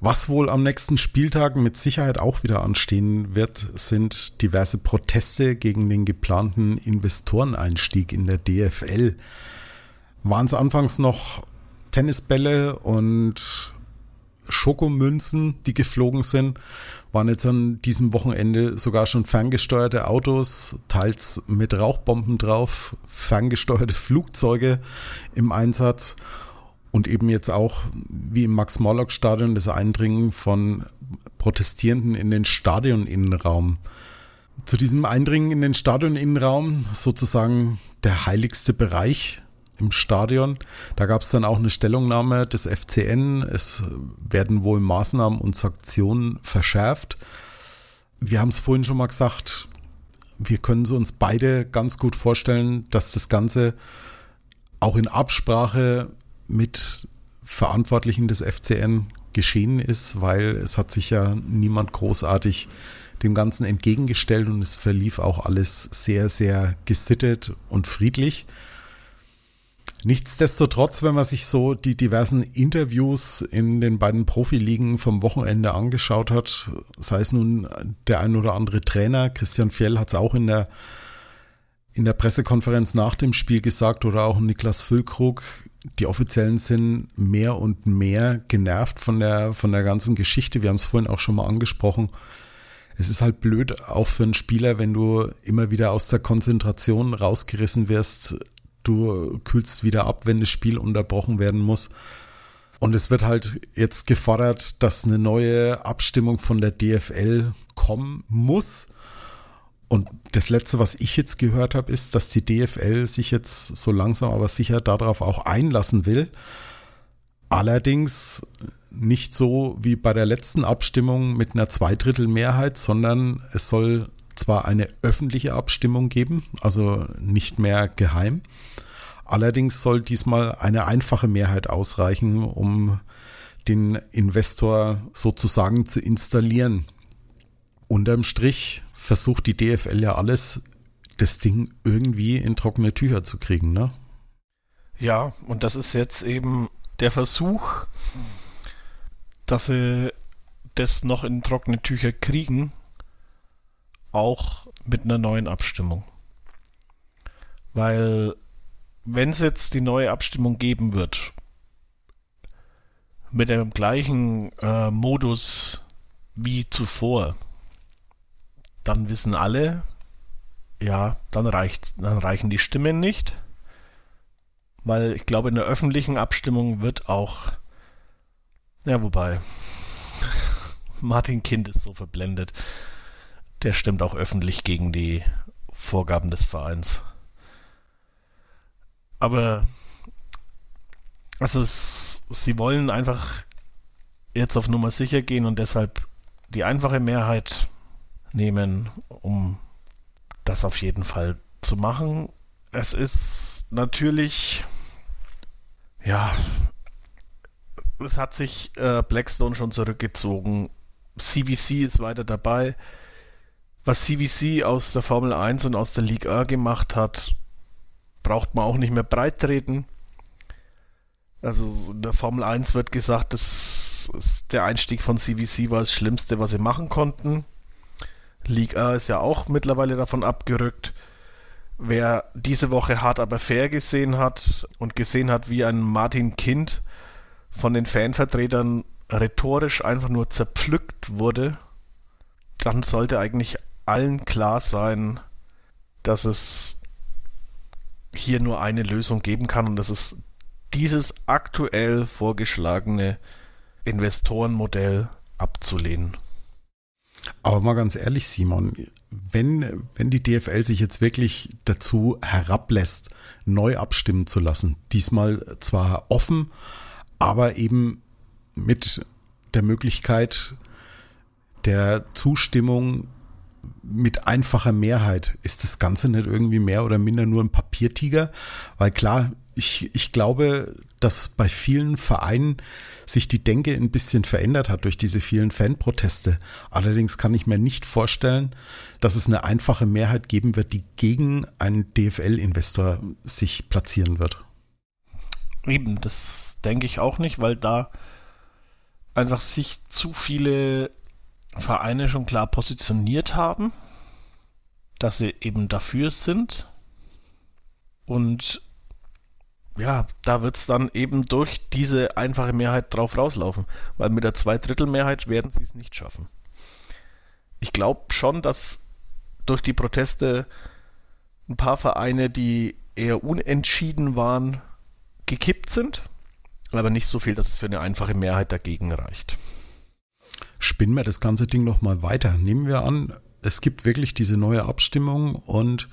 Was wohl am nächsten Spieltag mit Sicherheit auch wieder anstehen wird, sind diverse Proteste gegen den geplanten Investoreneinstieg in der DFL. Waren es anfangs noch Tennisbälle und Schokomünzen, die geflogen sind, waren jetzt an diesem Wochenende sogar schon ferngesteuerte Autos, teils mit Rauchbomben drauf, ferngesteuerte Flugzeuge im Einsatz und eben jetzt auch wie im Max-Morlock-Stadion das Eindringen von Protestierenden in den Stadioninnenraum. Zu diesem Eindringen in den Stadioninnenraum, sozusagen der heiligste Bereich im Stadion. Da gab es dann auch eine Stellungnahme des FCN. Es werden wohl Maßnahmen und Sanktionen verschärft. Wir haben es vorhin schon mal gesagt, wir können es uns beide ganz gut vorstellen, dass das Ganze auch in Absprache mit Verantwortlichen des FCN geschehen ist, weil es hat sich ja niemand großartig dem Ganzen entgegengestellt und es verlief auch alles sehr, sehr gesittet und friedlich. Nichtsdestotrotz, wenn man sich so die diversen Interviews in den beiden Profiligen vom Wochenende angeschaut hat, sei es nun der ein oder andere Trainer, Christian Fjell hat es auch in der, in der Pressekonferenz nach dem Spiel gesagt oder auch Niklas Füllkrug, die Offiziellen sind mehr und mehr genervt von der, von der ganzen Geschichte. Wir haben es vorhin auch schon mal angesprochen. Es ist halt blöd, auch für einen Spieler, wenn du immer wieder aus der Konzentration rausgerissen wirst, du kühlst wieder ab, wenn das Spiel unterbrochen werden muss. Und es wird halt jetzt gefordert, dass eine neue Abstimmung von der DFL kommen muss. Und das Letzte, was ich jetzt gehört habe, ist, dass die DFL sich jetzt so langsam aber sicher darauf auch einlassen will. Allerdings nicht so wie bei der letzten Abstimmung mit einer Zweidrittelmehrheit, sondern es soll zwar eine öffentliche Abstimmung geben, also nicht mehr geheim. Allerdings soll diesmal eine einfache Mehrheit ausreichen, um den Investor sozusagen zu installieren. unterm Strich versucht die DFL ja alles, das Ding irgendwie in trockene Tücher zu kriegen, ne? Ja, und das ist jetzt eben der Versuch, dass sie das noch in trockene Tücher kriegen, auch mit einer neuen Abstimmung. Weil wenn es jetzt die neue Abstimmung geben wird, mit dem gleichen äh, Modus wie zuvor, dann wissen alle, ja, dann reicht, dann reichen die Stimmen nicht, weil ich glaube, in der öffentlichen Abstimmung wird auch, ja, wobei, Martin Kind ist so verblendet, der stimmt auch öffentlich gegen die Vorgaben des Vereins. Aber also es, sie wollen einfach jetzt auf Nummer sicher gehen und deshalb die einfache Mehrheit nehmen, um das auf jeden Fall zu machen. Es ist natürlich, ja, es hat sich äh, Blackstone schon zurückgezogen. CVC ist weiter dabei. Was CVC aus der Formel 1 und aus der Liga gemacht hat, braucht man auch nicht mehr breit treten. Also in der Formel 1 wird gesagt, das der Einstieg von CVC war das Schlimmste, was sie machen konnten. Liga ist ja auch mittlerweile davon abgerückt. Wer diese Woche hart aber fair gesehen hat und gesehen hat, wie ein Martin Kind von den Fanvertretern rhetorisch einfach nur zerpflückt wurde, dann sollte eigentlich allen klar sein, dass es hier nur eine Lösung geben kann und das ist dieses aktuell vorgeschlagene Investorenmodell abzulehnen. Aber mal ganz ehrlich, Simon, wenn, wenn die DFL sich jetzt wirklich dazu herablässt, neu abstimmen zu lassen, diesmal zwar offen, aber eben mit der Möglichkeit der Zustimmung mit einfacher Mehrheit, ist das Ganze nicht irgendwie mehr oder minder nur ein Papiertiger? Weil klar, ich, ich glaube, dass bei vielen Vereinen sich die Denke ein bisschen verändert hat durch diese vielen Fanproteste. Allerdings kann ich mir nicht vorstellen, dass es eine einfache Mehrheit geben wird, die gegen einen DFL-Investor sich platzieren wird. Eben, das denke ich auch nicht, weil da einfach sich zu viele Vereine schon klar positioniert haben, dass sie eben dafür sind. Und ja, da wird es dann eben durch diese einfache Mehrheit drauf rauslaufen, weil mit der Zweidrittelmehrheit werden sie es nicht schaffen. Ich glaube schon, dass durch die Proteste ein paar Vereine, die eher unentschieden waren, gekippt sind, aber nicht so viel, dass es für eine einfache Mehrheit dagegen reicht. Spinnen wir das ganze Ding noch mal weiter. Nehmen wir an, es gibt wirklich diese neue Abstimmung und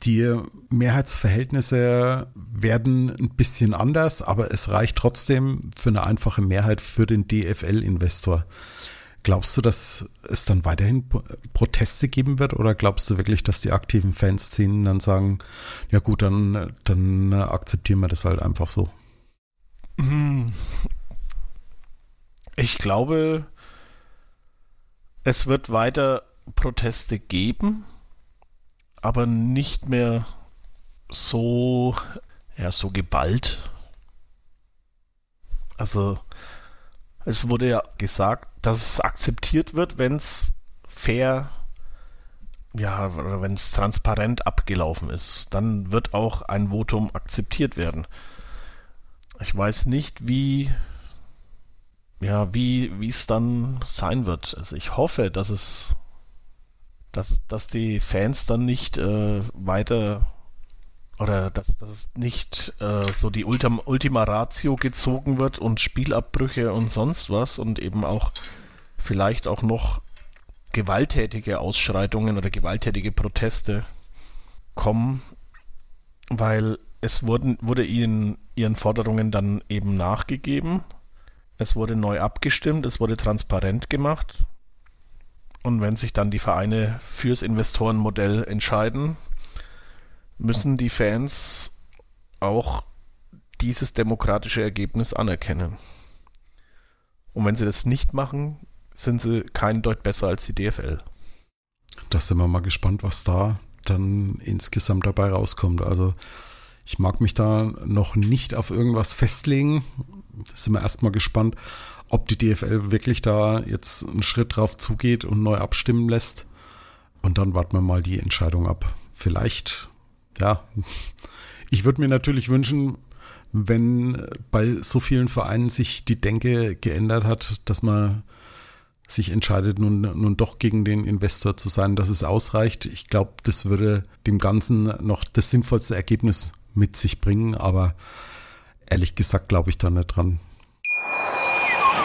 die Mehrheitsverhältnisse werden ein bisschen anders, aber es reicht trotzdem für eine einfache Mehrheit für den DFL-Investor. Glaubst du, dass es dann weiterhin Proteste geben wird oder glaubst du wirklich, dass die aktiven Fanszenen dann sagen, ja gut, dann, dann akzeptieren wir das halt einfach so? Hm. Ich glaube, es wird weiter Proteste geben aber nicht mehr so, ja, so geballt. Also, es wurde ja gesagt, dass es akzeptiert wird, wenn es fair, ja, wenn es transparent abgelaufen ist. Dann wird auch ein Votum akzeptiert werden. Ich weiß nicht, wie, ja, wie, wie es dann sein wird. Also ich hoffe, dass es dass, dass die Fans dann nicht äh, weiter oder dass, dass nicht äh, so die Ultima, Ultima Ratio gezogen wird und Spielabbrüche und sonst was und eben auch vielleicht auch noch gewalttätige Ausschreitungen oder gewalttätige Proteste kommen, weil es wurden, wurde ihnen ihren Forderungen dann eben nachgegeben. Es wurde neu abgestimmt, es wurde transparent gemacht und wenn sich dann die Vereine fürs Investorenmodell entscheiden, müssen die Fans auch dieses demokratische Ergebnis anerkennen. Und wenn sie das nicht machen, sind sie keinen Deut besser als die DFL. Da sind wir mal gespannt, was da dann insgesamt dabei rauskommt. Also ich mag mich da noch nicht auf irgendwas festlegen. Da sind wir erstmal gespannt, ob die DFL wirklich da jetzt einen Schritt drauf zugeht und neu abstimmen lässt. Und dann warten wir mal die Entscheidung ab. Vielleicht, ja, ich würde mir natürlich wünschen, wenn bei so vielen Vereinen sich die Denke geändert hat, dass man sich entscheidet, nun, nun doch gegen den Investor zu sein, dass es ausreicht. Ich glaube, das würde dem Ganzen noch das sinnvollste Ergebnis mit sich bringen, aber ehrlich gesagt glaube ich da nicht dran.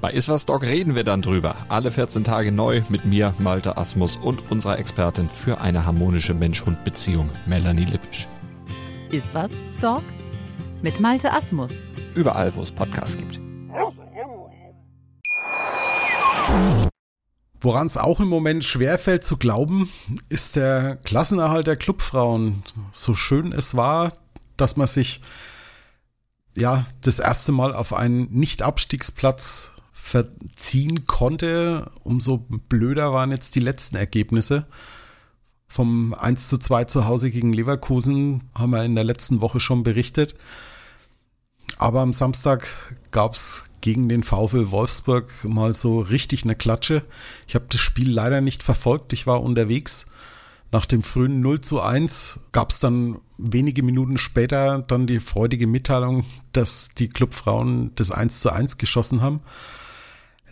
Bei Iswas Dog reden wir dann drüber. Alle 14 Tage neu mit mir, Malte Asmus und unserer Expertin für eine harmonische Mensch-Hund-Beziehung, Melanie Lippisch. Iswas, Dog? Mit Malte Asmus. Überall, wo es Podcasts gibt. Woran es auch im Moment schwerfällt zu glauben, ist der Klassenerhalt der Clubfrauen. So schön es war, dass man sich ja das erste Mal auf einen Nicht-Abstiegsplatz verziehen konnte, umso blöder waren jetzt die letzten Ergebnisse. Vom 1 zu 2 zu Hause gegen Leverkusen haben wir in der letzten Woche schon berichtet. Aber am Samstag gab es gegen den VfL Wolfsburg mal so richtig eine Klatsche. Ich habe das Spiel leider nicht verfolgt. Ich war unterwegs. Nach dem frühen 0 zu 1 gab es dann wenige Minuten später dann die freudige Mitteilung, dass die Clubfrauen das 1 zu 1 geschossen haben.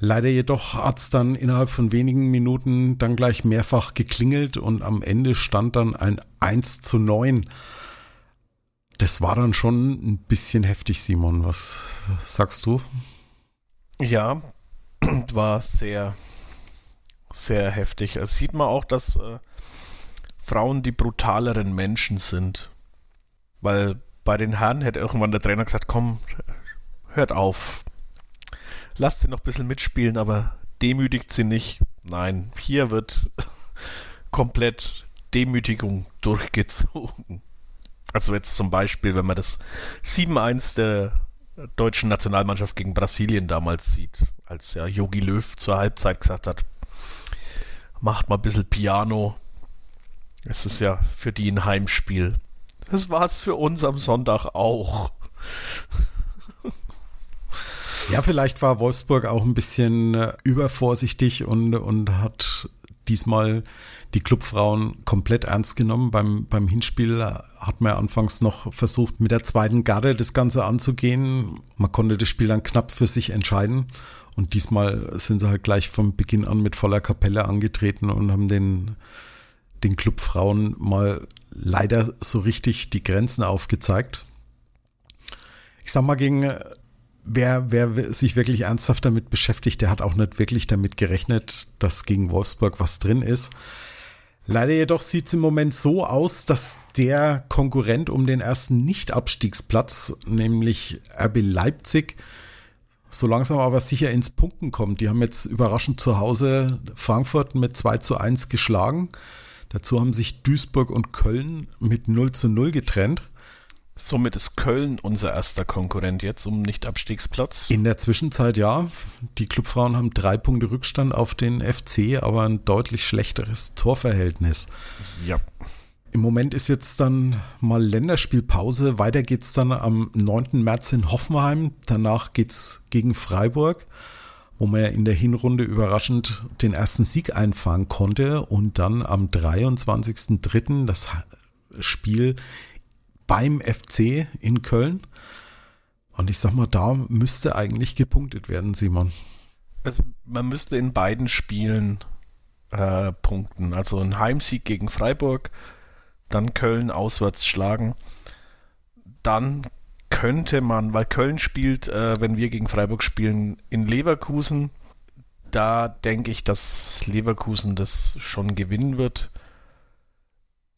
Leider jedoch hat es dann innerhalb von wenigen Minuten dann gleich mehrfach geklingelt und am Ende stand dann ein 1 zu 9. Das war dann schon ein bisschen heftig, Simon. Was sagst du? Ja, war sehr, sehr heftig. Es sieht man auch, dass äh, Frauen die brutaleren Menschen sind. Weil bei den Herren hätte irgendwann der Trainer gesagt, komm, hört auf. Lasst sie noch ein bisschen mitspielen, aber demütigt sie nicht. Nein, hier wird komplett Demütigung durchgezogen. Also jetzt zum Beispiel, wenn man das 7-1 der deutschen Nationalmannschaft gegen Brasilien damals sieht, als ja Yogi Löw zur Halbzeit gesagt hat, macht mal ein bisschen Piano. Es ist ja für die ein Heimspiel. Das war es für uns am Sonntag auch. Ja, vielleicht war Wolfsburg auch ein bisschen äh, übervorsichtig und, und hat diesmal die Clubfrauen komplett ernst genommen. Beim, beim Hinspiel hat man anfangs noch versucht, mit der zweiten Garde das Ganze anzugehen. Man konnte das Spiel dann knapp für sich entscheiden. Und diesmal sind sie halt gleich von Beginn an mit voller Kapelle angetreten und haben den, den Clubfrauen mal leider so richtig die Grenzen aufgezeigt. Ich sag mal, gegen wer, wer sich wirklich ernsthaft damit beschäftigt, der hat auch nicht wirklich damit gerechnet, dass gegen Wolfsburg was drin ist. Leider jedoch sieht es im Moment so aus, dass der Konkurrent um den ersten Nicht-Abstiegsplatz, nämlich RB Leipzig, so langsam aber sicher ins Punkten kommt. Die haben jetzt überraschend zu Hause Frankfurt mit 2 zu 1 geschlagen. Dazu haben sich Duisburg und Köln mit 0 zu 0 getrennt. Somit ist Köln unser erster Konkurrent jetzt um Nicht-Abstiegsplatz. In der Zwischenzeit ja. Die Clubfrauen haben drei Punkte Rückstand auf den FC, aber ein deutlich schlechteres Torverhältnis. Ja. Im Moment ist jetzt dann mal Länderspielpause. Weiter geht's dann am 9. März in Hoffenheim. Danach geht's gegen Freiburg, wo man ja in der Hinrunde überraschend den ersten Sieg einfahren konnte. Und dann am 23.03. das Spiel beim FC in Köln. Und ich sag mal, da müsste eigentlich gepunktet werden, Simon. Also man müsste in beiden Spielen äh, punkten. Also ein Heimsieg gegen Freiburg, dann Köln auswärts schlagen. Dann könnte man, weil Köln spielt, äh, wenn wir gegen Freiburg spielen, in Leverkusen. Da denke ich, dass Leverkusen das schon gewinnen wird.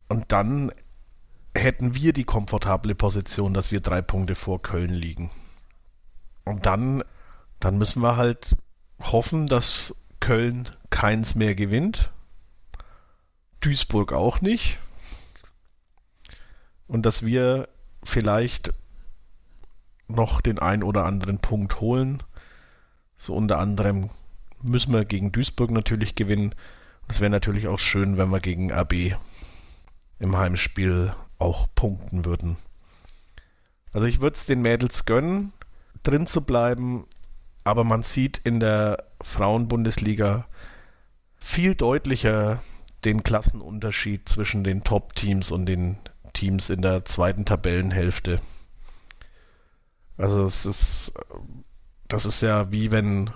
Und dann hätten wir die komfortable Position, dass wir drei Punkte vor Köln liegen. Und dann, dann müssen wir halt hoffen, dass Köln keins mehr gewinnt. Duisburg auch nicht. Und dass wir vielleicht noch den ein oder anderen Punkt holen. So unter anderem müssen wir gegen Duisburg natürlich gewinnen. Es wäre natürlich auch schön, wenn wir gegen RB im Heimspiel auch punkten würden. Also ich würde es den Mädels gönnen, drin zu bleiben, aber man sieht in der Frauenbundesliga viel deutlicher den Klassenunterschied zwischen den Top-Teams und den Teams in der zweiten Tabellenhälfte. Also es ist, das ist ja wie wenn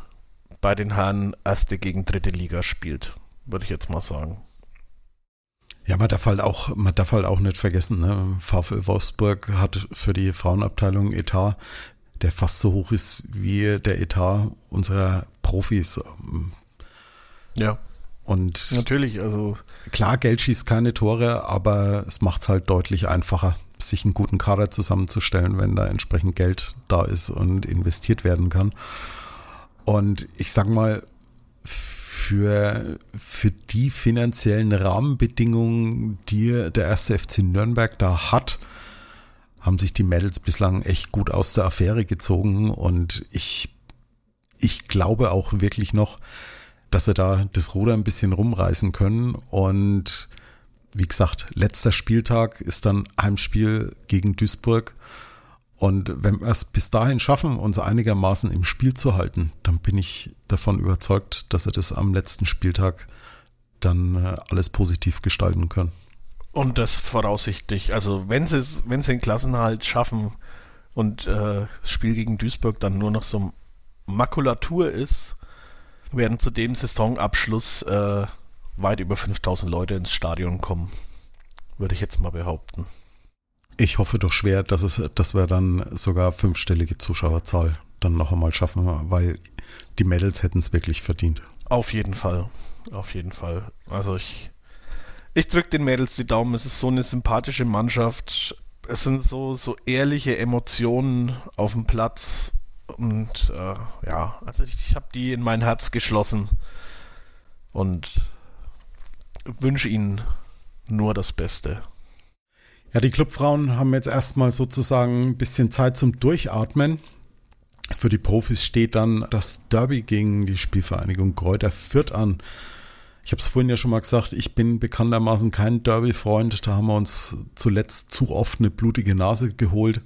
bei den Herren erste gegen dritte Liga spielt, würde ich jetzt mal sagen. Ja, man darf halt auch, man darf halt auch nicht vergessen, ne? VfL Wolfsburg hat für die Frauenabteilung Etat, der fast so hoch ist wie der Etat unserer Profis. Ja. Und natürlich, also klar, Geld schießt keine Tore, aber es macht es halt deutlich einfacher, sich einen guten Kader zusammenzustellen, wenn da entsprechend Geld da ist und investiert werden kann. Und ich sag mal, für, für die finanziellen Rahmenbedingungen, die der erste FC Nürnberg da hat, haben sich die Mädels bislang echt gut aus der Affäre gezogen. Und ich, ich glaube auch wirklich noch, dass sie da das Ruder ein bisschen rumreißen können. Und wie gesagt, letzter Spieltag ist dann Heimspiel gegen Duisburg und wenn wir es bis dahin schaffen, uns einigermaßen im Spiel zu halten, dann bin ich davon überzeugt, dass wir das am letzten Spieltag dann äh, alles positiv gestalten können. Und das voraussichtlich. Also wenn sie es, wenn sie den Klassenhalt schaffen und äh, das Spiel gegen Duisburg dann nur noch so Makulatur ist, werden zu dem Saisonabschluss äh, weit über 5000 Leute ins Stadion kommen. Würde ich jetzt mal behaupten. Ich hoffe doch schwer, dass es, dass wir dann sogar fünfstellige Zuschauerzahl dann noch einmal schaffen, weil die Mädels hätten es wirklich verdient. Auf jeden Fall. Auf jeden Fall. Also ich, ich drücke den Mädels die Daumen. Es ist so eine sympathische Mannschaft. Es sind so, so ehrliche Emotionen auf dem Platz. Und äh, ja, also ich, ich habe die in mein Herz geschlossen und wünsche ihnen nur das Beste. Ja, die Clubfrauen haben jetzt erstmal sozusagen ein bisschen Zeit zum Durchatmen. Für die Profis steht dann das Derby gegen die Spielvereinigung Kräuter Fürth an. Ich habe es vorhin ja schon mal gesagt, ich bin bekanntermaßen kein Derby-Freund. Da haben wir uns zuletzt zu oft eine blutige Nase geholt.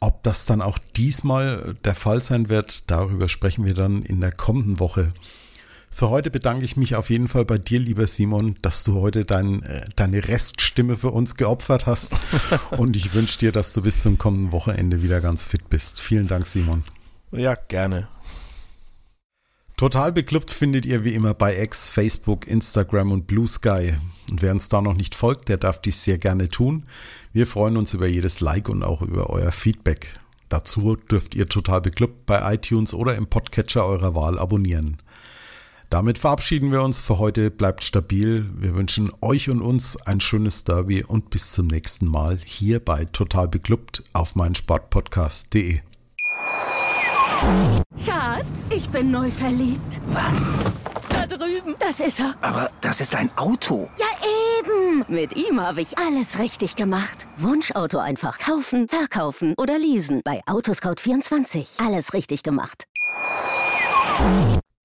Ob das dann auch diesmal der Fall sein wird, darüber sprechen wir dann in der kommenden Woche. Für heute bedanke ich mich auf jeden Fall bei dir, lieber Simon, dass du heute dein, äh, deine Reststimme für uns geopfert hast. Und ich wünsche dir, dass du bis zum kommenden Wochenende wieder ganz fit bist. Vielen Dank, Simon. Ja, gerne. Total beklubbt findet ihr wie immer bei X, Facebook, Instagram und Blue Sky. Und wer uns da noch nicht folgt, der darf dies sehr gerne tun. Wir freuen uns über jedes Like und auch über euer Feedback. Dazu dürft ihr total beklubbt bei iTunes oder im Podcatcher eurer Wahl abonnieren. Damit verabschieden wir uns für heute. Bleibt stabil. Wir wünschen euch und uns ein schönes Derby und bis zum nächsten Mal hier bei Total Beklubbt auf meinsportpodcast.de. Schatz, ich bin neu verliebt. Was? Da drüben. Das ist er. Aber das ist ein Auto. Ja, eben. Mit ihm habe ich alles richtig gemacht. Wunschauto einfach kaufen, verkaufen oder leasen. Bei Autoscout24. Alles richtig gemacht.